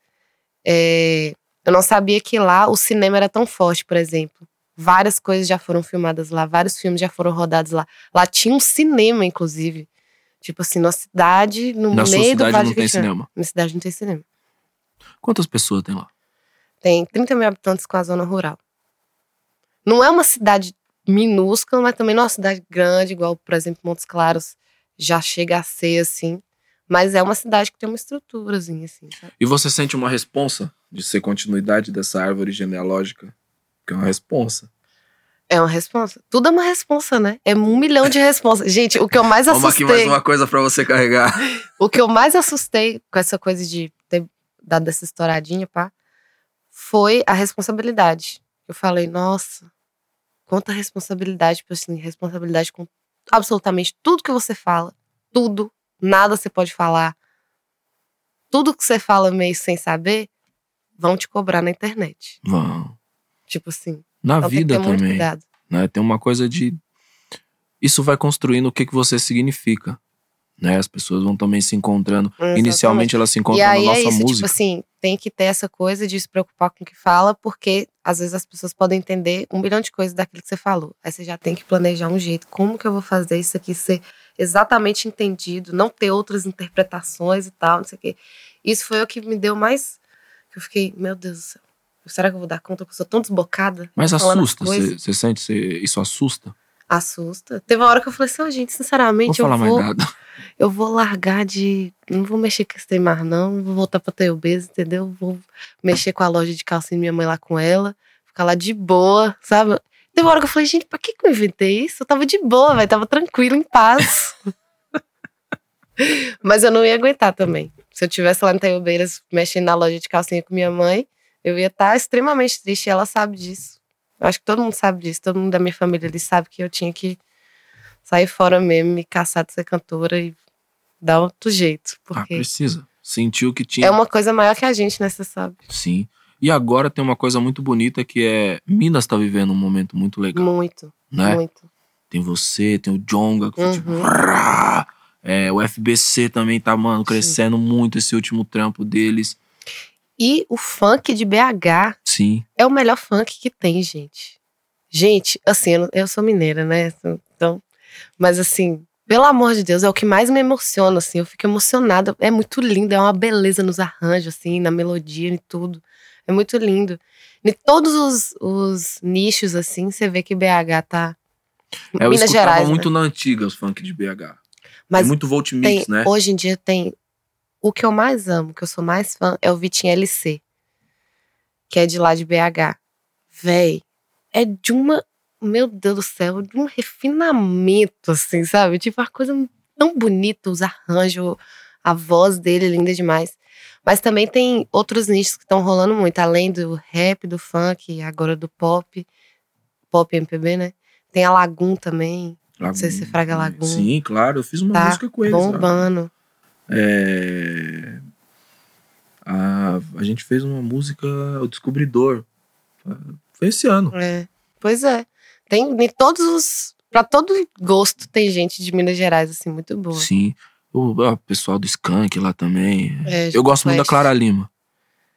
É, eu não sabia que lá o cinema era tão forte, por exemplo. Várias coisas já foram filmadas lá, vários filmes já foram rodados lá. Lá tinha um cinema, inclusive. Tipo assim, na cidade, no
Na sua
meio do
cidade
Vale
não tem cinema.
Na cidade não tem cinema.
Quantas pessoas tem lá?
Tem 30 mil habitantes com a zona rural. Não é uma cidade minúscula, mas também não é uma cidade grande, igual, por exemplo, Montes Claros já chega a ser assim. Mas é uma cidade que tem uma estruturazinha, assim, sabe?
E você sente uma responsa de ser continuidade dessa árvore genealógica? Que é uma responsa.
É uma responsa. Tudo é uma responsa, né? É um milhão de responsas. Gente, o que eu mais [LAUGHS]
Vamos aqui
assustei.
mais uma coisa pra você carregar.
O que eu mais assustei com essa coisa de ter dado essa estouradinha, pá, foi a responsabilidade. Eu falei, nossa, quanta responsabilidade, tipo assim, responsabilidade com absolutamente tudo que você fala. Tudo. Nada você pode falar. Tudo que você fala meio sem saber, vão te cobrar na internet.
Vão.
Tipo assim.
Na
Então tem
vida
muito
também. Né? Tem uma coisa de. Isso vai construindo o que, que você significa. Né? As pessoas vão também se encontrando.
Exatamente.
Inicialmente elas se
E
encontram
aí
na
é
nossa
isso, tipo
música.
assim, tem que ter essa coisa de se preocupar com o que fala, porque às vezes as pessoas podem entender um milhão de coisas daquilo que você falou. Aí você já tem que planejar um jeito, como que eu vou fazer isso aqui ser exatamente entendido, não ter outras interpretações e tal, não sei o quê. Isso foi o que me deu mais. que Eu fiquei, meu Deus do céu, será que eu vou dar conta que eu sou tão desbocada?
Mas assusta. Você sente? Você, isso assusta?
Assusta. Teve uma hora que eu falei assim, ó, gente,
Vou
sinceramente, eu vou,
mais nada. [LAUGHS]
eu vou largar de. Não vou mexer com esse mais, não. Não vou voltar pra Teobesa, entendeu? Vou mexer com a loja de calcinha minha mãe lá com ela. Ficar lá de boa, sabe? Teve uma hora que eu falei, gente, pra que, que eu inventei isso? Eu tava de boa, velho. Tava tranquila, em paz. [LAUGHS] Mas eu não ia aguentar também. Se eu tivesse lá em Teobeiras mexendo na loja de calcinha com minha mãe, eu ia estar extremamente triste. E ela sabe disso. Eu acho que todo mundo sabe disso. Todo mundo da minha família ali sabe que eu tinha que sair fora mesmo, me caçar de ser cantora e dar outro jeito.
Ah,
Porque
precisa. Sentiu que tinha.
é uma coisa maior que a gente, né? Você sabe?
Sim. E agora tem uma coisa muito bonita que é. Minas tá vivendo um momento muito legal,
Muito,
né?
muito.
Tem você, tem o Jonga, que foi tipo.
Uhum.
É, o FBC também tá, mano,
Sim.
crescendo muito esse último trampo deles.
E o funk de BH
Sim.
é o melhor funk que tem, gente. Gente, assim, eu, eu sou mineira, né? Então, mas assim, pelo amor de Deus, é o que mais me emociona, assim. Eu fico emocionada. É muito lindo, é uma beleza nos arranjos, assim, na melodia e tudo. É muito lindo. Em todos os, os nichos, assim, você vê que BH tá.
É, eu
Minas
escutava
Gerais. né?
muito na antiga os funk de BH.
Mas
tem muito Volt
tem,
Mix, né?
hoje em dia tem. O que eu mais amo, que eu sou mais fã, é o Vitinho LC. Que é de lá de BH. Véi, é de uma. Meu Deus do céu, de um refinamento, assim, sabe? Tipo, uma coisa tão bonita, os arranjos, a voz dele é linda demais. Mas também tem outros nichos que estão rolando muito, além do rap, do funk, agora do pop, pop MPB, né? Tem a Lagoon também. Não sei se Fraga Lagoon.
Sim, claro. Eu fiz uma
Tá
música com eles. lá. É... A, a gente fez uma música, O Descobridor. Foi esse ano.
É. Pois é. Tem em todos os. Pra todo gosto tem gente de Minas Gerais, assim, muito boa.
Sim. O, o pessoal do Skank lá também.
É,
Eu gosto muito da. Clara Lima.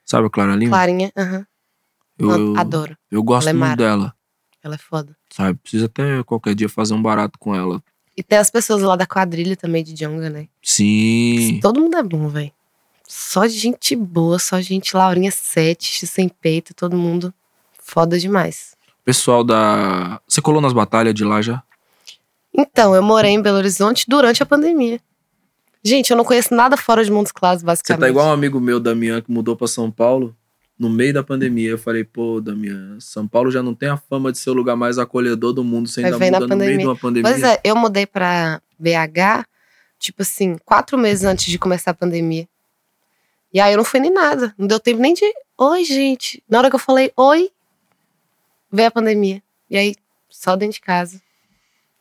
Sabe a Clara Lima?
Clarinha, aham.
Eu, eu,
Adoro.
eu gosto
é
muito dela.
Ela é foda.
Sabe? Precisa até qualquer dia fazer um barato com ela.
E tem as pessoas lá da quadrilha também de Jonga, né?
Sim.
Todo mundo é bom, velho. Só gente boa, só gente Laurinha 7, X sem peito, todo mundo foda demais.
Pessoal da. Você colou nas batalhas de lá já?
Então, eu morei em Belo Horizonte durante a pandemia. Gente, eu não conheço nada fora de Montes Claros,
Você
basicamente.
tá igual um amigo meu, Damian, que mudou pra São Paulo no meio da pandemia. Eu falei, pô, Damian, São Paulo já não tem a fama de ser o lugar mais acolhedor do mundo.
Aí
ainda muda no meio de uma pandemia.
Pois é, eu mudei pra BH, tipo assim, quatro meses antes de começar a pandemia. E aí eu não fui nem nada. Não deu tempo nem de. Oi, gente. Na hora que eu falei oi, veio a pandemia. E aí, só dentro de casa.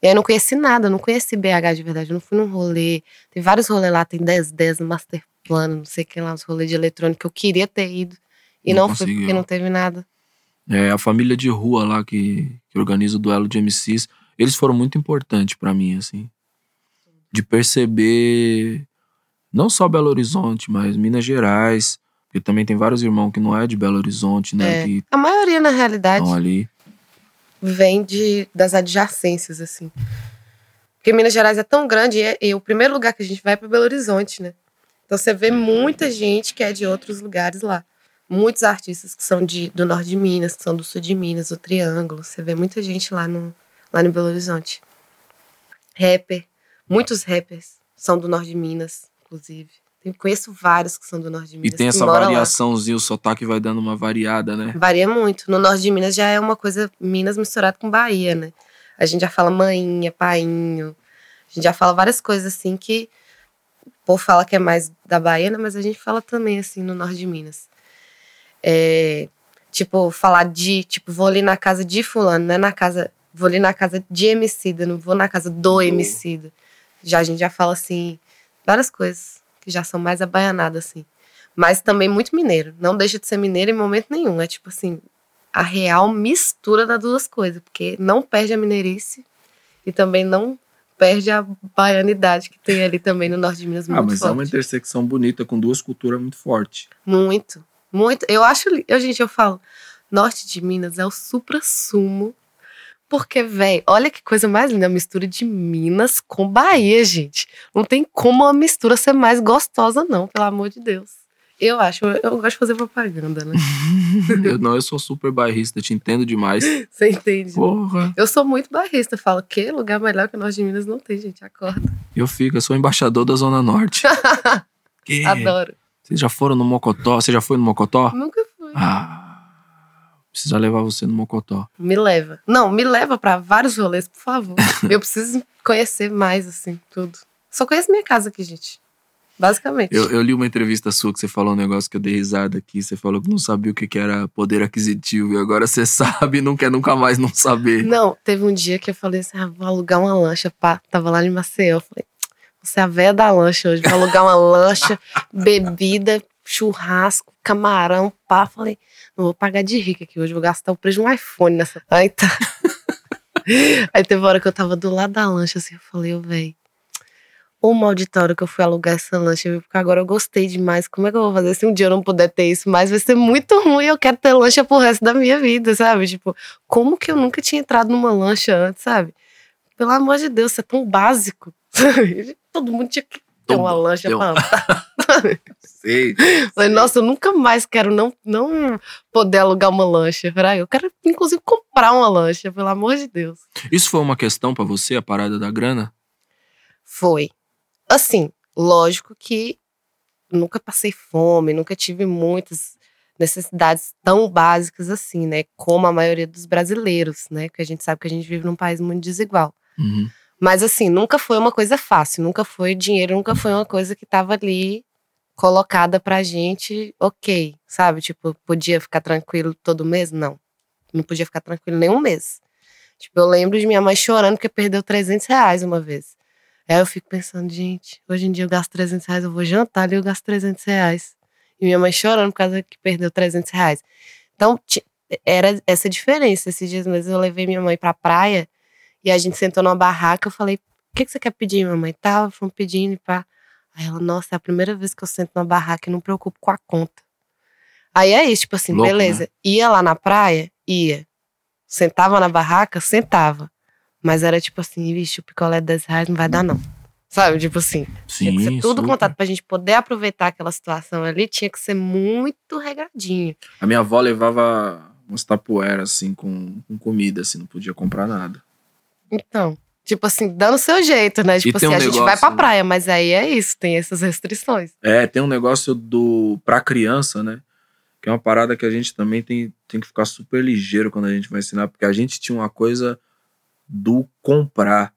E aí eu não conheci nada, não conheci BH de verdade. Eu não fui num rolê. Tem vários rolês lá, tem 10, 10 no Master Plano, não sei o que lá, uns rolês de eletrônico que eu queria ter ido. E
Não
não,
conseguiu.
porque não teve nada.
É, a família de rua lá que, que organiza o duelo de MCs, eles foram muito importantes pra mim, assim. De perceber não só Belo Horizonte, mas Minas Gerais. Porque também tem vários irmãos que não é de Belo Horizonte, né?
É.
Que
A maioria, na realidade,
ali.
vem de, das adjacências, assim. Porque Minas Gerais é tão grande e, é- e o primeiro lugar que a gente vai é para Belo Horizonte, né? Então você vê muita gente que é de outros lugares lá. Muitos artistas que são de, do norte de Minas, que são do sul de Minas, o Triângulo. Você vê muita gente lá no, lá no Belo Horizonte. Rapper. Muitos rappers são do norte de Minas, inclusive. Tem- conheço vários que são do norte de
E
Minas.
tem
que
essa variaçãozinha, o sotaque vai dando uma variada, né?
Varia muito. No norte de Minas já é uma coisa Minas misturado com Bahia, né? A gente já fala mainha, painho. A gente já fala várias coisas assim que o povo fala que é mais da Bahia, né? mas a gente fala também assim no norte de Minas. É, tipo, falar de, tipo, vou ali na casa de fulano, não é na casa, vou ali na casa de Emicida, não vou na casa do Emicida. Já a gente já fala assim, várias coisas que já são mais abaianadas assim. Mas também muito mineiro. Não deixa de ser mineiro em momento nenhum. É tipo assim, a real mistura das duas coisas. Porque não perde a mineirice e também não perde a baianidade que tem ali também no norte de Minas.
Ah, mas é
forte.
uma intersecção bonita com duas culturas muito fortes.
Muito, muito. Eu acho. Eu, gente, eu falo, norte de Minas é o supra-sumo. Porque, velho, olha que coisa mais linda, a mistura de Minas com Bahia, gente. Não tem como uma mistura ser mais gostosa, não, pelo amor de Deus. Eu acho, eu, gosto de fazer propaganda, né? [LAUGHS]
eu não, eu sou super bairrista, te entendo demais.
Você entende?
Porra.
Eu sou muito barrista. Eu falo, que lugar melhor que o norte de Minas não tem, gente. Acorda.
Eu fico, eu sou embaixador da Zona Norte. [LAUGHS] que?
Adoro.
Vocês já foram no Mocotó? Você já foi no Mocotó?
Nunca fui.
Ah. Precisa levar você no Mocotó.
Me leva. Não, me leva pra vários rolês, por favor. [LAUGHS] eu preciso conhecer mais, assim, tudo. Só conheço minha casa aqui, gente. Basicamente.
Eu, eu li uma entrevista sua que você falou um negócio que eu dei risada aqui. Você falou que não sabia o que que era poder aquisitivo e agora você [LAUGHS] sabe e não quer nunca mais não saber.
Não, teve um dia que eu falei assim: ah, vou alugar uma lancha, pá. Tava lá em Maceió. Eu falei, você é a véia da lancha hoje, vou alugar uma lancha, bebida, churrasco, camarão, pá. Falei, não vou pagar de rica aqui hoje, vou gastar o preço de um iPhone nessa. Aí tá. [LAUGHS] Aí teve uma hora que eu tava do lado da lancha, assim, eu falei, ô, véi. O auditório que eu fui alugar essa lancha, viu? porque agora eu gostei demais. Como é que eu vou fazer se um dia eu não puder ter isso? Mas vai ser muito ruim. Eu quero ter lancha pro resto da minha vida, sabe? Tipo, como que eu nunca tinha entrado numa lancha antes, sabe? Pelo amor de Deus, isso é tão básico. [LAUGHS] Todo mundo tinha que ter uma lancha
eu-
pra andar. [LAUGHS]
Sei. [LAUGHS]
Falei, nossa, eu nunca mais quero não, não poder alugar uma lancha. Falei, "Ah, eu quero, inclusive, comprar uma lancha, pelo amor de Deus.
Isso foi uma questão pra você, a parada da grana?
Foi. Assim, lógico que nunca passei fome, nunca tive muitas necessidades tão básicas assim, né? Como a maioria dos brasileiros, né? Porque a gente sabe que a gente vive num país muito desigual.
Uhum.
Mas assim, nunca foi uma coisa fácil, nunca foi dinheiro, nunca foi uma coisa que tava ali colocada pra gente, ok, sabe? Tipo, podia ficar tranquilo todo mês? Não. Não podia ficar tranquilo nenhum mês. Tipo, eu lembro de minha mãe chorando porque perdeu 300 reais uma vez. Aí eu fico pensando, gente, hoje em dia eu gasto 300 reais, eu vou jantar ali, eu gasto 300 reais. E minha mãe chorando por causa que perdeu 300 reais. Então, era essa diferença. Esses dias mesmo eu levei minha mãe pra praia e a gente sentou numa barraca. Eu falei, o que, que você quer pedir, mamãe? Tava, tá, fomos pedindo, pá. Aí ela, nossa, é a primeira vez que eu sento numa barraca e não me preocupo com a conta. Aí é isso, tipo assim, Louco, beleza. Né? Ia lá na praia? Ia. Sentava na barraca? Sentava. Mas era tipo assim, vixe, o picolé de 10 reais não vai dar, não. Sabe? Tipo assim.
Sim,
tinha que ser tudo
super.
contado pra gente poder aproveitar aquela situação ali, tinha que ser muito regradinho.
A minha avó levava umas tapoeiras, assim, com, com comida, assim, não podia comprar nada.
Então. Tipo assim, dando o seu jeito, né? Tipo assim,
um
a gente
negócio-
vai pra praia, mas aí é isso, tem essas restrições.
É, tem um negócio do pra criança, né? Que é uma parada que a gente também tem, tem que ficar super ligeiro quando a gente vai ensinar, porque a gente tinha uma coisa do comprar.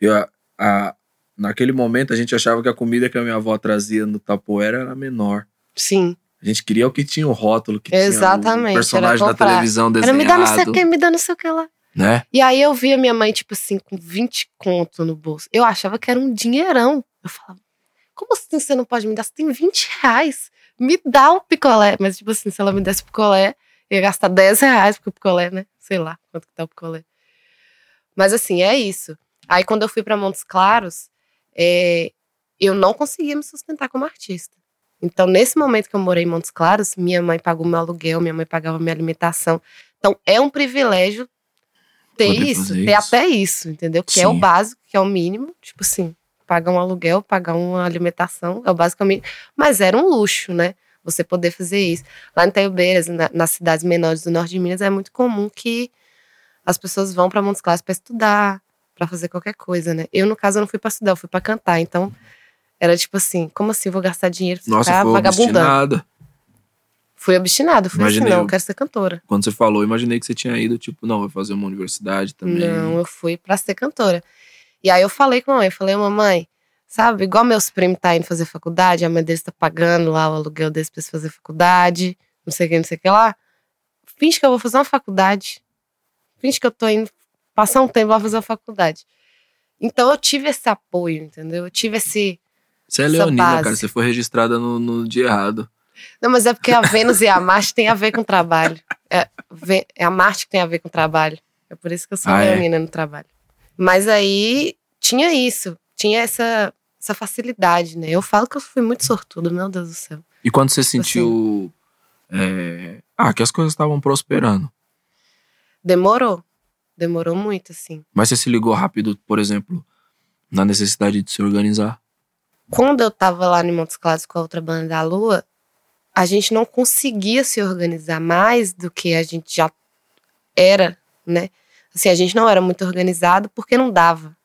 E a, a- naquele momento a gente achava que a comida que a minha avó trazia no tapoeira era menor.
Sim.
A gente queria o que tinha o rótulo, que
Exatamente,
tinha o
era
personagem da televisão
Era
desenhado.
me dá não sei o que, me dá não sei o que lá.
Né?
E aí eu via minha mãe, tipo assim, com 20 conto no bolso. Eu achava que era um dinheirão. Eu falava, como assim você não pode me dar? Você tem 20 reais. Me dá o picolé. Mas, tipo assim, se ela me desse picolé, eu ia gastar 10 reais, porque o picolé, né? Sei lá quanto que tá o picolé. Mas assim, é isso. Aí quando eu fui pra Montes Claros, é, eu não conseguia me sustentar como artista. Então, nesse momento que eu morei em Montes Claros, minha mãe pagou meu aluguel, minha mãe pagava minha alimentação. Então, é um privilégio ter isso, ter
isso.
até isso, entendeu? Que é o
Sim.
básico, que é o mínimo. Tipo assim, pagar um aluguel, pagar uma alimentação, é o básico, é o mínimo. Mas era um luxo, né? Você poder fazer isso. Lá em Taiobeiras, na, nas cidades menores do norte de Minas, é muito comum que as pessoas vão para Montes Claros para estudar, para fazer qualquer coisa, né? Eu, no caso, eu não fui para estudar, eu fui para cantar. Então, era tipo assim, como assim eu vou gastar dinheiro pra
Nossa,
ficar vagabundando?
Obstinada.
Fui obstinado, fui
Imaginei
assim, não,
eu.
quero ser cantora.
Quando você falou, imaginei que você tinha ido, tipo, não, vai fazer uma universidade também.
Não, eu fui pra ser cantora. E aí eu falei com a mamãe, eu falei, mamãe, sabe, igual meus primos tá indo fazer faculdade, a mãe deles tá pagando lá o aluguel deles pra eles fazer faculdade, não sei o que, não sei o que lá. Finge que eu vou fazer uma faculdade. Finge que eu tô indo passar um tempo lá fazer uma faculdade. Então eu tive esse apoio, entendeu? Eu tive esse.
Você é leonina,
base.
cara. Você foi registrada no, no dia errado.
Não, mas é porque a Vênus e a Marte tem a ver com trabalho. É, é a Marte que tem a ver com trabalho. É por isso que eu sou
Ah, é?
leonina no trabalho. Mas aí tinha isso, tinha essa, essa facilidade, né? Eu falo que eu fui muito sortudo, meu Deus do céu.
E quando
Tipo
você sentiu. é, Ah, que as coisas estavam prosperando.
Demorou. Demorou muito, assim.
Mas você se ligou rápido, por exemplo, na necessidade de se organizar.
Quando eu tava lá em Montes Claros com a outra banda da Lua, a gente não conseguia se organizar mais do que a gente já era, né? Assim, a gente não era muito organizado porque não dava.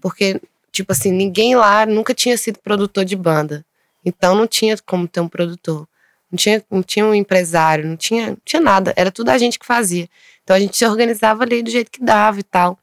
Porque, tipo assim, ninguém lá nunca tinha sido produtor de banda. Então não tinha como ter um produtor. Não tinha, não tinha um empresário, não tinha, não tinha nada. Era tudo a gente que fazia. Então a gente se organizava ali do jeito que dava e tal.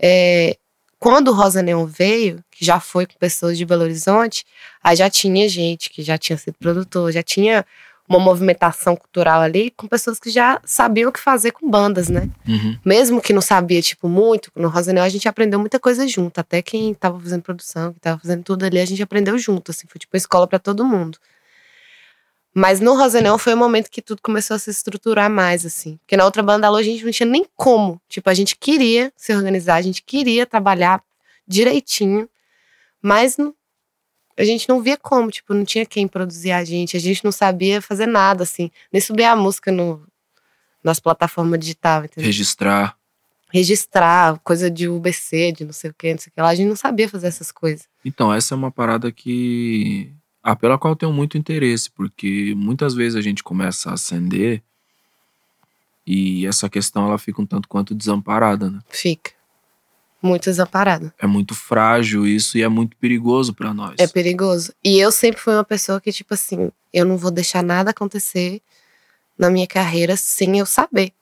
É, quando o Rosa Neon veio, que já foi com pessoas de Belo Horizonte, aí já tinha gente que já tinha sido produtor, já tinha uma movimentação cultural ali com pessoas que já sabiam o que fazer com bandas, né?
Uhum.
Mesmo que não sabia, tipo, muito, no Rosa Neon a gente aprendeu muita coisa junto. Até quem tava fazendo produção, que tava fazendo tudo ali, a gente aprendeu junto, assim, foi tipo uma escola para todo mundo. Mas no Rosa Neon foi o momento que tudo começou a se estruturar mais, assim. Porque na outra banda Alô a gente não tinha nem como. Tipo, a gente queria se organizar, a gente queria trabalhar direitinho, mas não- a gente não via como, tipo, não tinha quem produzir a gente, a gente não sabia fazer nada, assim. Nem subir a música no, nas plataformas digitais, entendeu?
Registrar.
registrar, coisa de UBC, de não sei o que, não sei o que lá. A gente não sabia fazer essas coisas.
Então, essa é uma parada que. Ah, pela qual eu tenho muito interesse, porque muitas vezes a gente começa a acender e essa questão ela fica um tanto quanto desamparada, né?
Fica. Muito desamparado.
É muito frágil isso e é muito perigoso pra nós.
É perigoso. E eu sempre fui uma pessoa que, tipo assim, eu não vou deixar nada acontecer na minha carreira sem eu saber.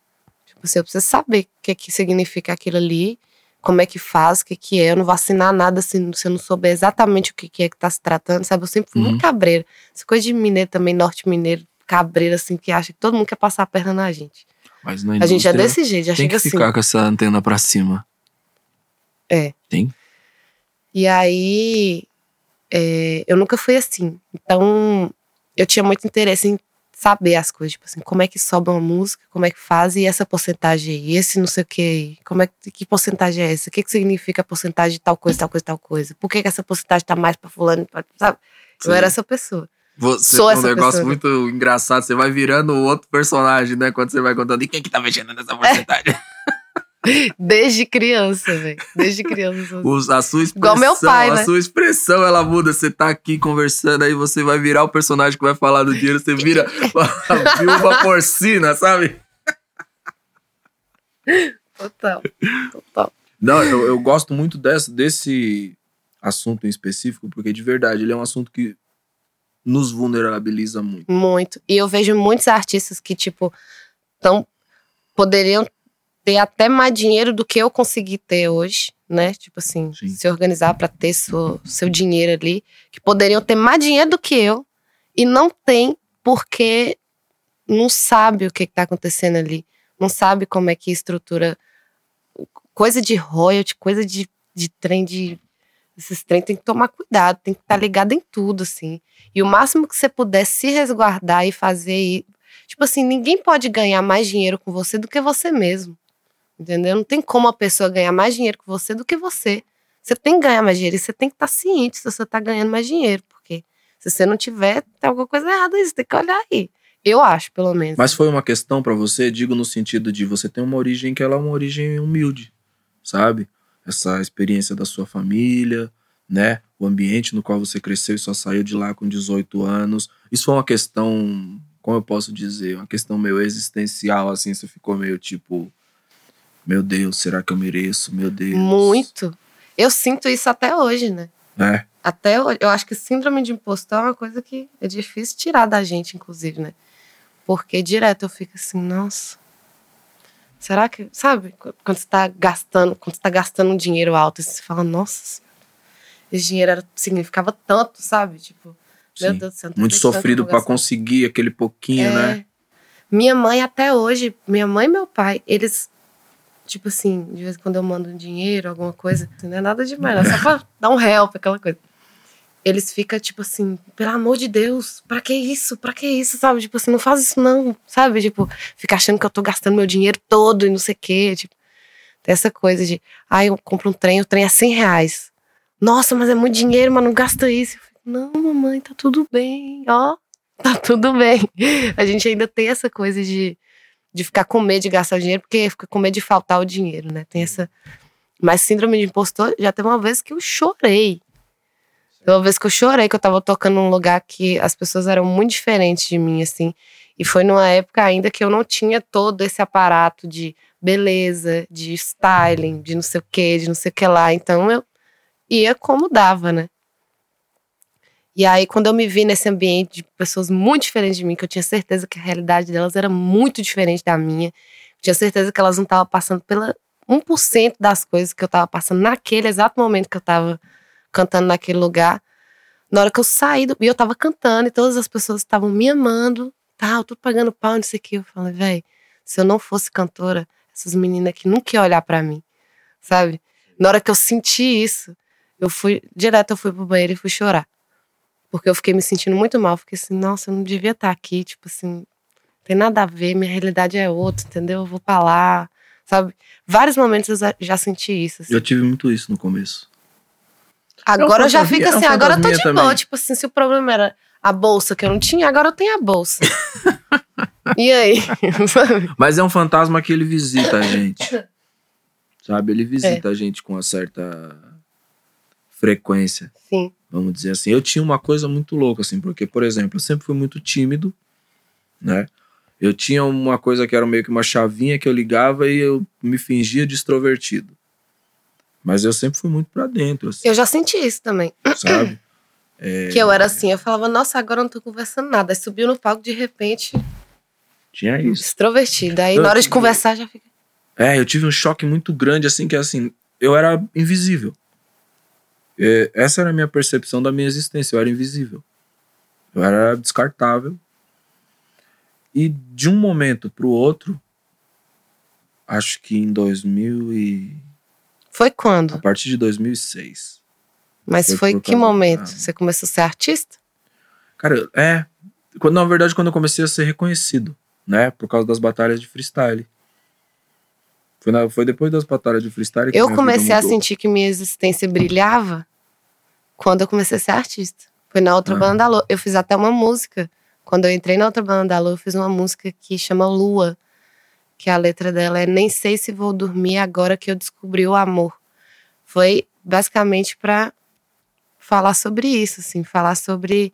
Tipo assim, eu preciso saber o que, que significa aquilo ali como é que faz, o que que é. Eu não vou assinar nada se, se eu não souber exatamente o que, que é que tá se tratando, sabe? Eu sempre fui
Uhum.
muito cabreira. Essa coisa de mineiro também, norte mineiro, cabreira, assim, que acha que todo mundo quer passar a perna na gente.
Mas na
A gente é desse jeito, já
Tem
chega
que
assim.
ficar com essa antena pra cima.
É.
Tem?
E aí, é, eu nunca fui assim. Então, eu tinha muito interesse em saber as coisas. Tipo assim, como é que sobe uma música, como é que faz, e essa porcentagem aí, esse não sei o que aí. Como é que, que porcentagem é essa? O que, que significa a porcentagem de tal coisa, tal coisa, tal coisa? Por que, que essa porcentagem tá mais pra fulano, pra- sabe? Eu
Sim.
era essa pessoa.
Você
Sou
tem um negócio
pessoa.
muito engraçado. Você vai virando outro personagem, né? Quando você vai contando. E quem que tá mexendo nessa porcentagem? [LAUGHS]
Desde criança, velho. Desde criança.
Os- a sua expressão,
Igual meu pai,
a
né?
sua expressão, ela muda. Você tá aqui conversando, aí você vai virar o personagem que vai falar do dinheiro. Você vira a [LAUGHS] viúva porcina, sabe?
Total. Total.
Não, eu, eu gosto muito desse, desse assunto em específico, porque de verdade, ele é um assunto que nos vulnerabiliza muito.
Muito. E eu vejo muitos artistas que, tipo, tão, poderiam ter até mais dinheiro do que eu consegui ter hoje, né? Tipo assim,
Sim.
se organizar para ter seu, seu dinheiro ali. Que poderiam ter mais dinheiro do que eu. E não tem porque não sabe o que, que tá acontecendo ali. Não sabe como é que estrutura. Coisa de royalty, coisa de, de trem de. Esses trem tem que tomar cuidado, tem que estar ligado em tudo, assim. E o máximo que você puder se resguardar e fazer. e- Tipo assim, ninguém pode ganhar mais dinheiro com você do que você mesmo. Entendeu? Não tem como a pessoa ganhar mais dinheiro com você do que você. Você tem que ganhar mais dinheiro e você tem que estar ciente se você está ganhando mais dinheiro. Porque se você não tiver, tem alguma coisa errada aí. Você tem que olhar aí. Eu acho, pelo menos.
Mas foi uma questão pra você, digo no sentido de você tem uma origem que ela é uma origem humilde, sabe? Essa experiência da sua família, né? O ambiente no qual você cresceu e só saiu de lá com 18 anos. Isso foi uma questão, como eu posso dizer, uma questão meio existencial, assim, você ficou meio tipo, meu Deus, será que eu mereço? Meu Deus.
Muito. Eu sinto isso até hoje, né?
É,
Até hoje. Eu acho que síndrome de impostor é uma coisa que é difícil tirar da gente, inclusive, né? Porque direto eu fico assim, nossa. Será que. Sabe? Quando você tá gastando, quando você tá gastando um dinheiro alto, você fala, nossa, esse dinheiro era, significava tanto, sabe? Tipo, meu
sim.
Deus do céu.
Muito sofrido
gastar.
conseguir aquele pouquinho,
É.
né?
Minha mãe, até hoje, minha mãe e meu pai, eles, tipo assim, de vez em quando eu mando um dinheiro, alguma coisa, não é nada demais, não, só pra [LAUGHS] dar um help, aquela coisa. Eles ficam, tipo assim, pelo amor de Deus, pra que isso? Pra que isso, sabe? Tipo assim, não faz isso não, sabe? Tipo, fica achando que eu tô gastando meu dinheiro todo e não sei o quê, tipo. Tem essa coisa de, ai, eu compro um trem, o trem é 100 reais. Nossa, mas é muito dinheiro, mas não gasta isso. Eu fico, não, mamãe, tá tudo bem, ó, tá tudo bem. [LAUGHS] A gente ainda tem essa coisa de, de ficar com medo de gastar o dinheiro, porque fica com medo de faltar o dinheiro, né? Tem essa. Mas síndrome de impostor, já teve uma vez que eu chorei. Teve uma vez que eu chorei, que eu tava tocando num lugar que as pessoas eram muito diferentes de mim, assim. E foi numa época ainda que eu não tinha todo esse aparato de beleza, de styling, de não sei o que, de não sei o que lá. Então eu ia como dava, né? E aí, quando eu me vi nesse ambiente de pessoas muito diferentes de mim, que eu tinha certeza que a realidade delas era muito diferente da minha, tinha certeza que elas não estavam passando pela 1% das coisas que eu tava passando naquele exato momento que eu tava cantando naquele lugar. Na hora que eu saí do. E eu tava cantando e todas as pessoas estavam me amando, tal, tudo pagando pau, não sei o que. Eu falei, velho, se eu não fosse cantora, essas meninas aqui nunca iam olhar pra mim, sabe? Na hora que eu senti isso, eu fui, direto eu fui pro banheiro e fui chorar. Porque eu fiquei me sentindo muito mal. Fiquei assim, nossa, eu não devia estar aqui, tipo assim, tem nada a ver, minha realidade é outra, entendeu? Eu vou pra lá, sabe? Vários momentos eu já- senti isso. assim.
Eu tive muito isso no começo.
Agora eu já fico
é
assim, agora eu tô de
fantasminha
boa.
também.
Tipo assim, se o problema era a bolsa que eu não tinha, agora eu tenho a bolsa. e aí? [LAUGHS]
Mas é um fantasma que ele visita a gente. [COUGHS] Sabe? Ele visita
É.
a gente com uma certa frequência,
Sim.
Vamos dizer assim. Eu tinha uma coisa muito louca, assim, porque, por exemplo, eu sempre fui muito tímido, né? Eu tinha uma coisa que era meio que uma chavinha que eu ligava e eu me fingia de extrovertido. Mas eu sempre fui muito pra dentro, assim,
Eu já senti isso também.
sabe? [CLEARS THROAT]
Que eu era assim, eu falava, nossa, agora eu não tô conversando nada. Aí subiu no palco, de repente,
Tinha isso.
extrovertida. Aí
Eu-
na hora de conversar já fica.
É, eu tive um choque muito grande, assim, que é assim, eu era invisível. É, essa era a minha percepção da minha existência. Eu era invisível. Eu era descartável. E de um momento para o outro, acho que em 2000 e
Foi
a
quando?
partir de 2006.
Mas
Foi
foi que momento? Você começou a ser artista?
Cara, é, quando na verdade quando eu comecei a ser reconhecido, né, por causa das batalhas de freestyle. Foi, na- foi depois das batalhas de freestyle que
Eu comecei a sentir que minha existência brilhava quando eu comecei a ser artista. Foi na outra
Ah.
banda da Lua. Eu fiz até uma música. Quando eu entrei na outra banda da Lua, eu fiz uma música que chama Lua. Que a letra dela é Nem sei se vou dormir agora que eu descobri o amor. Foi basicamente pra falar sobre isso, assim, falar sobre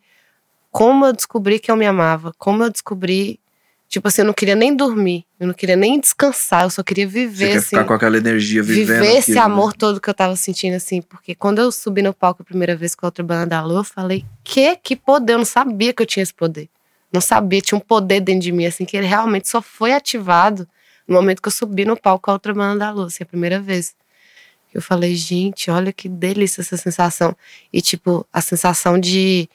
como eu descobri que eu me amava, como eu descobri, tipo assim, eu não queria nem dormir, eu não queria nem descansar, eu só queria
Você
viver
quer
assim
ficar com aquela energia vivendo
viver esse
aquilo, né?
amor todo que eu tava sentindo, assim. Porque quando eu subi no palco a primeira vez com a outra banda da Lua, eu falei, que? Que poder? Eu não sabia que eu tinha esse poder. Não sabia, tinha um poder dentro de mim, assim, que ele realmente só foi ativado no momento que eu subi no palco com a outra banda da Lua, assim, a primeira vez. Eu falei, gente, olha que delícia essa sensação. E, tipo, a sensação de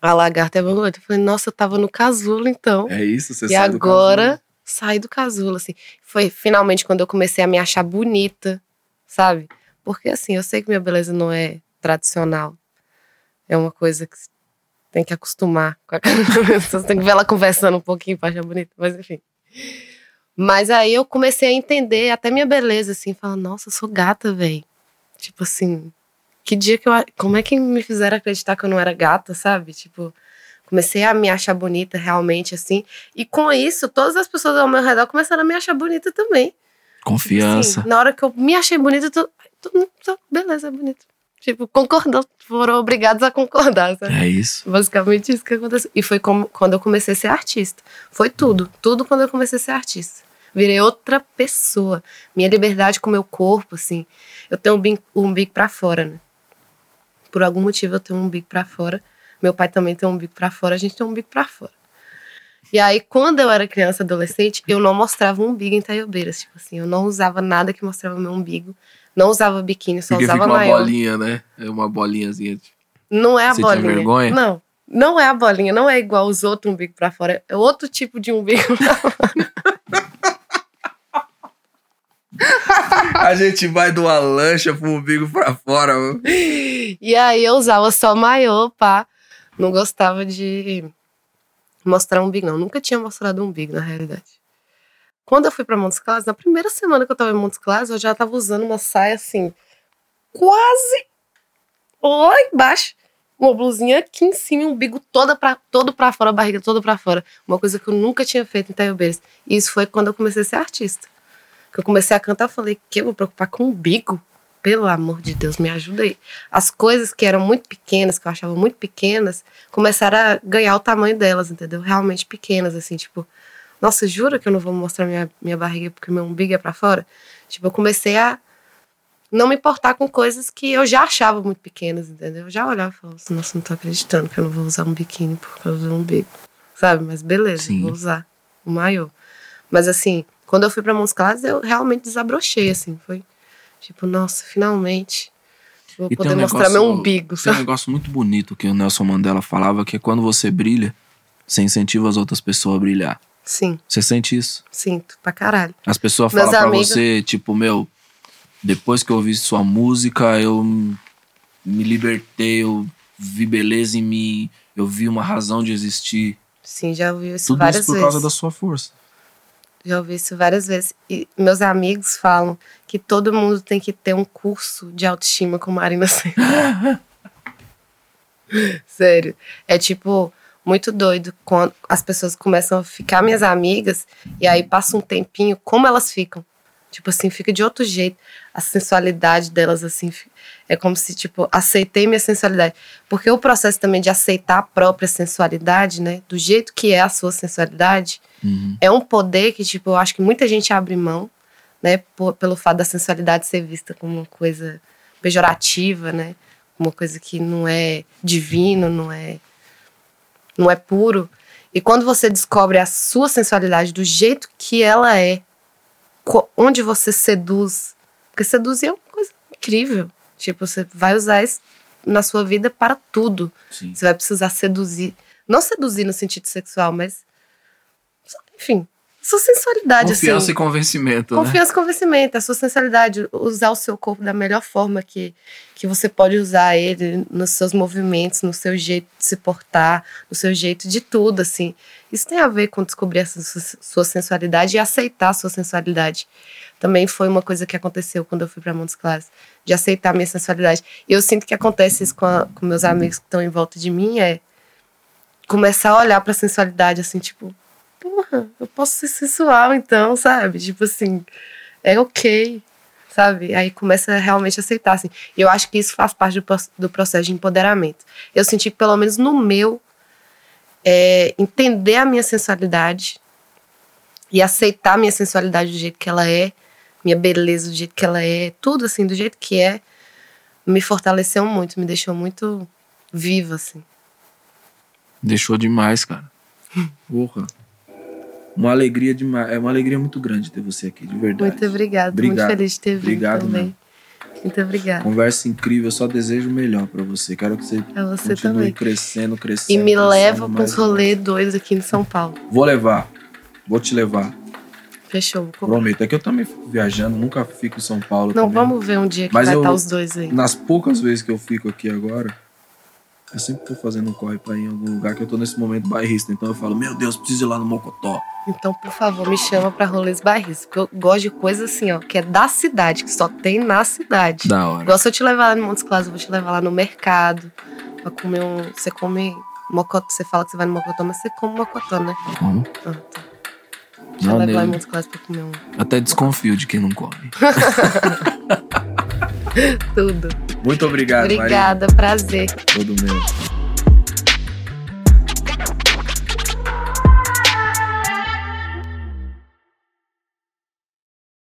a lagarta é borboleta. Eu falei, nossa, eu tava no casulo, então.
É isso, você
E
sai do
agora
casulo.
saí do casulo, assim. Foi finalmente quando eu comecei a me achar bonita, sabe? Porque assim, eu sei que minha beleza não é tradicional. É uma coisa que tem que acostumar com a cara da pessoa. Você tem que ver ela conversando um pouquinho pra achar bonita, mas enfim. Mas aí eu comecei a entender até minha beleza, assim, falar, nossa, eu sou gata, velho. Tipo assim, que dia que eu. Como é que me fizeram acreditar que eu não era gata, sabe? Tipo, comecei a me achar bonita realmente, assim. E com isso, todas as pessoas ao meu redor começaram a me achar bonita também. Tipo
Confiança.
assim, na hora que eu me achei bonita, todo, todo mundo, beleza, é bonito. Tipo, concordou, foram obrigados a concordar, sabe?
É isso.
Basicamente isso que aconteceu. E foi como, quando eu comecei a ser artista. Foi tudo. Tudo quando eu comecei a ser artista. Virei outra pessoa. Minha liberdade com o meu corpo, assim. Eu tenho um umbigo, o umbigo pra fora, né? Por algum motivo eu tenho um umbigo pra fora. Meu pai também tem um umbigo pra fora. A gente tem um umbigo pra fora. E aí, quando eu era criança, adolescente, eu não mostrava um umbigo em Taiobeiras. Tipo assim, eu não usava nada que mostrava meu umbigo. Não usava biquíni, só
Porque
usava
fica uma
maior.
bolinha, né? É uma bolinhazinha.
Não é a
Você tinha
bolinha.
vergonha?
Não. Não é a bolinha, não é igual os outros umbigo pra fora. É outro tipo de umbigo. [LAUGHS]
A gente vai de uma lancha pro umbigo pra fora. mano.
e aí eu usava só maiô, pá. Não gostava de mostrar um umbigo, não. Nunca tinha mostrado um umbigo, na realidade. Quando eu fui pra Montes Claros, na primeira semana que eu tava em Montes Claros, eu já tava usando uma saia assim, quase lá embaixo. Uma blusinha aqui em cima, um umbigo toda pra, todo pra fora, a barriga toda pra fora. Uma coisa que eu nunca tinha feito em Taiobeiras. E isso foi quando eu comecei a ser artista. Que eu comecei a cantar, eu falei, que eu vou preocupar com o umbigo? Pelo amor de Deus, me ajuda aí. As coisas que eram muito pequenas, que eu achava muito pequenas, começaram a ganhar o tamanho delas, entendeu? Realmente pequenas, assim, tipo, nossa, jura que eu não vou mostrar minha, minha barriga porque meu umbigo é pra fora? Tipo, eu comecei a não me importar com coisas que eu já achava muito pequenas, entendeu? Eu já olhava e falava assim, nossa, não tô acreditando que eu não vou usar um biquíni por causa do umbigo, sabe? Mas beleza,
Sim.
vou usar o maior. Mas assim, quando eu fui pra Mons Claros, eu realmente desabrochei, assim, foi tipo, nossa, finalmente vou
E
poder
um
mostrar meu
negócio-
umbigo,
Tem um negócio muito bonito que o Nelson Mandela falava, que é quando você brilha, você incentiva as outras pessoas a brilhar.
Sim,
Você sente isso?
sinto, pra caralho.
As pessoas
Meus
falam pra
amigos-
você, tipo, meu, depois que eu ouvi sua música, eu me libertei, eu vi beleza em mim, eu vi uma razão de existir.
Sim, já ouvi isso
Tudo
várias
isso por
vezes.
causa da sua força.
Já ouvi isso várias vezes. E meus amigos falam que todo mundo tem que ter um curso de autoestima com Marina Senna. [LAUGHS] Sério. É tipo, muito doido quando as pessoas começam a ficar minhas amigas e aí passa um tempinho, como elas ficam. Tipo assim, fica de outro jeito. A sensualidade delas, assim, é como se, tipo, aceitei minha sensualidade. Porque o processo também de aceitar a própria sensualidade, né? Do jeito que é a sua sensualidade,
Uhum.
é um poder que, tipo, eu acho que muita gente abre mão, né? por- pelo fato da sensualidade ser vista como uma coisa pejorativa, né? Uma coisa que não é divino, não é, não é puro. E quando você descobre a sua sensualidade do jeito que ela é, onde você seduz Porque seduzir é uma coisa incrível. Tipo, você vai usar isso na sua vida para tudo.
Sim.
Você vai precisar seduzir. Não seduzir no sentido sexual, mas. Enfim, sua sensualidade,
Confiança
assim.
e convencimento, né?
Confiança e convencimento, a sua sensualidade, usar o seu corpo da melhor forma que, que você pode usar ele, nos seus movimentos, no seu jeito de se portar, no seu jeito de tudo, assim. Isso tem a ver com descobrir essa su- sua sensualidade e aceitar a sua sensualidade. Também foi uma coisa que aconteceu quando eu fui para Montes Claros, de aceitar a minha sensualidade. E eu sinto que acontece isso com, a- com meus amigos que estão em volta de mim, é começar a olhar pra sensualidade, assim, tipo, porra, eu posso ser sensual então, sabe? Tipo assim, é ok, sabe? Aí começa a realmente aceitar, assim. E eu acho que isso faz parte do, do processo de empoderamento. Eu senti que, pelo menos no meu, é, entender a minha sensualidade e aceitar a minha sensualidade do jeito que ela é, minha beleza do jeito que ela é, tudo assim, do jeito que é, me fortaleceu muito, me deixou muito viva, assim.
Deixou demais, cara. [LAUGHS] Porra. Uma alegria demais. É uma alegria muito grande ter você aqui, de verdade.
Muito obrigada, tô muito
Obrigado.
feliz de ter vindo
Obrigado
também. Muito obrigada.
Conversa incrível, eu só desejo o melhor pra você. Quero que você
você
continue
também.
crescendo, crescendo.
E me
crescendo
leva para uns
mais.
rolês doidos aqui em São Paulo.
Vou levar. Vou te levar.
Fechou.
Prometo. É que eu também fico viajando, nunca fico em São Paulo.
Não,
também.
vamos ver um dia que
Mas
vai
eu-
estar os dois aí.
Nas poucas vezes que eu fico aqui agora, eu sempre tô fazendo um corre pra ir em algum lugar que eu tô nesse momento bairrista. Então eu falo, meu Deus, preciso ir lá no Mocotó.
Então, por favor, me chama pra rolês bairristas. Porque eu gosto de coisa assim, ó, que é da cidade, que só tem na cidade.
Da hora.
Igual se eu te levar lá no Montes Claros, eu vou te levar lá no mercado. Pra comer um. Você come mocotó. Você fala que você vai no mocotó, mas você come mocotó, né?
Como?
Ah, tá. Deixa eu levar lá em. Montes Claros pra comer um.
Até desconfio de quem não come. [LAUGHS] [LAUGHS]
Tudo.
Muito obrigado, Maria.
Obrigada, prazer.
Todo meu.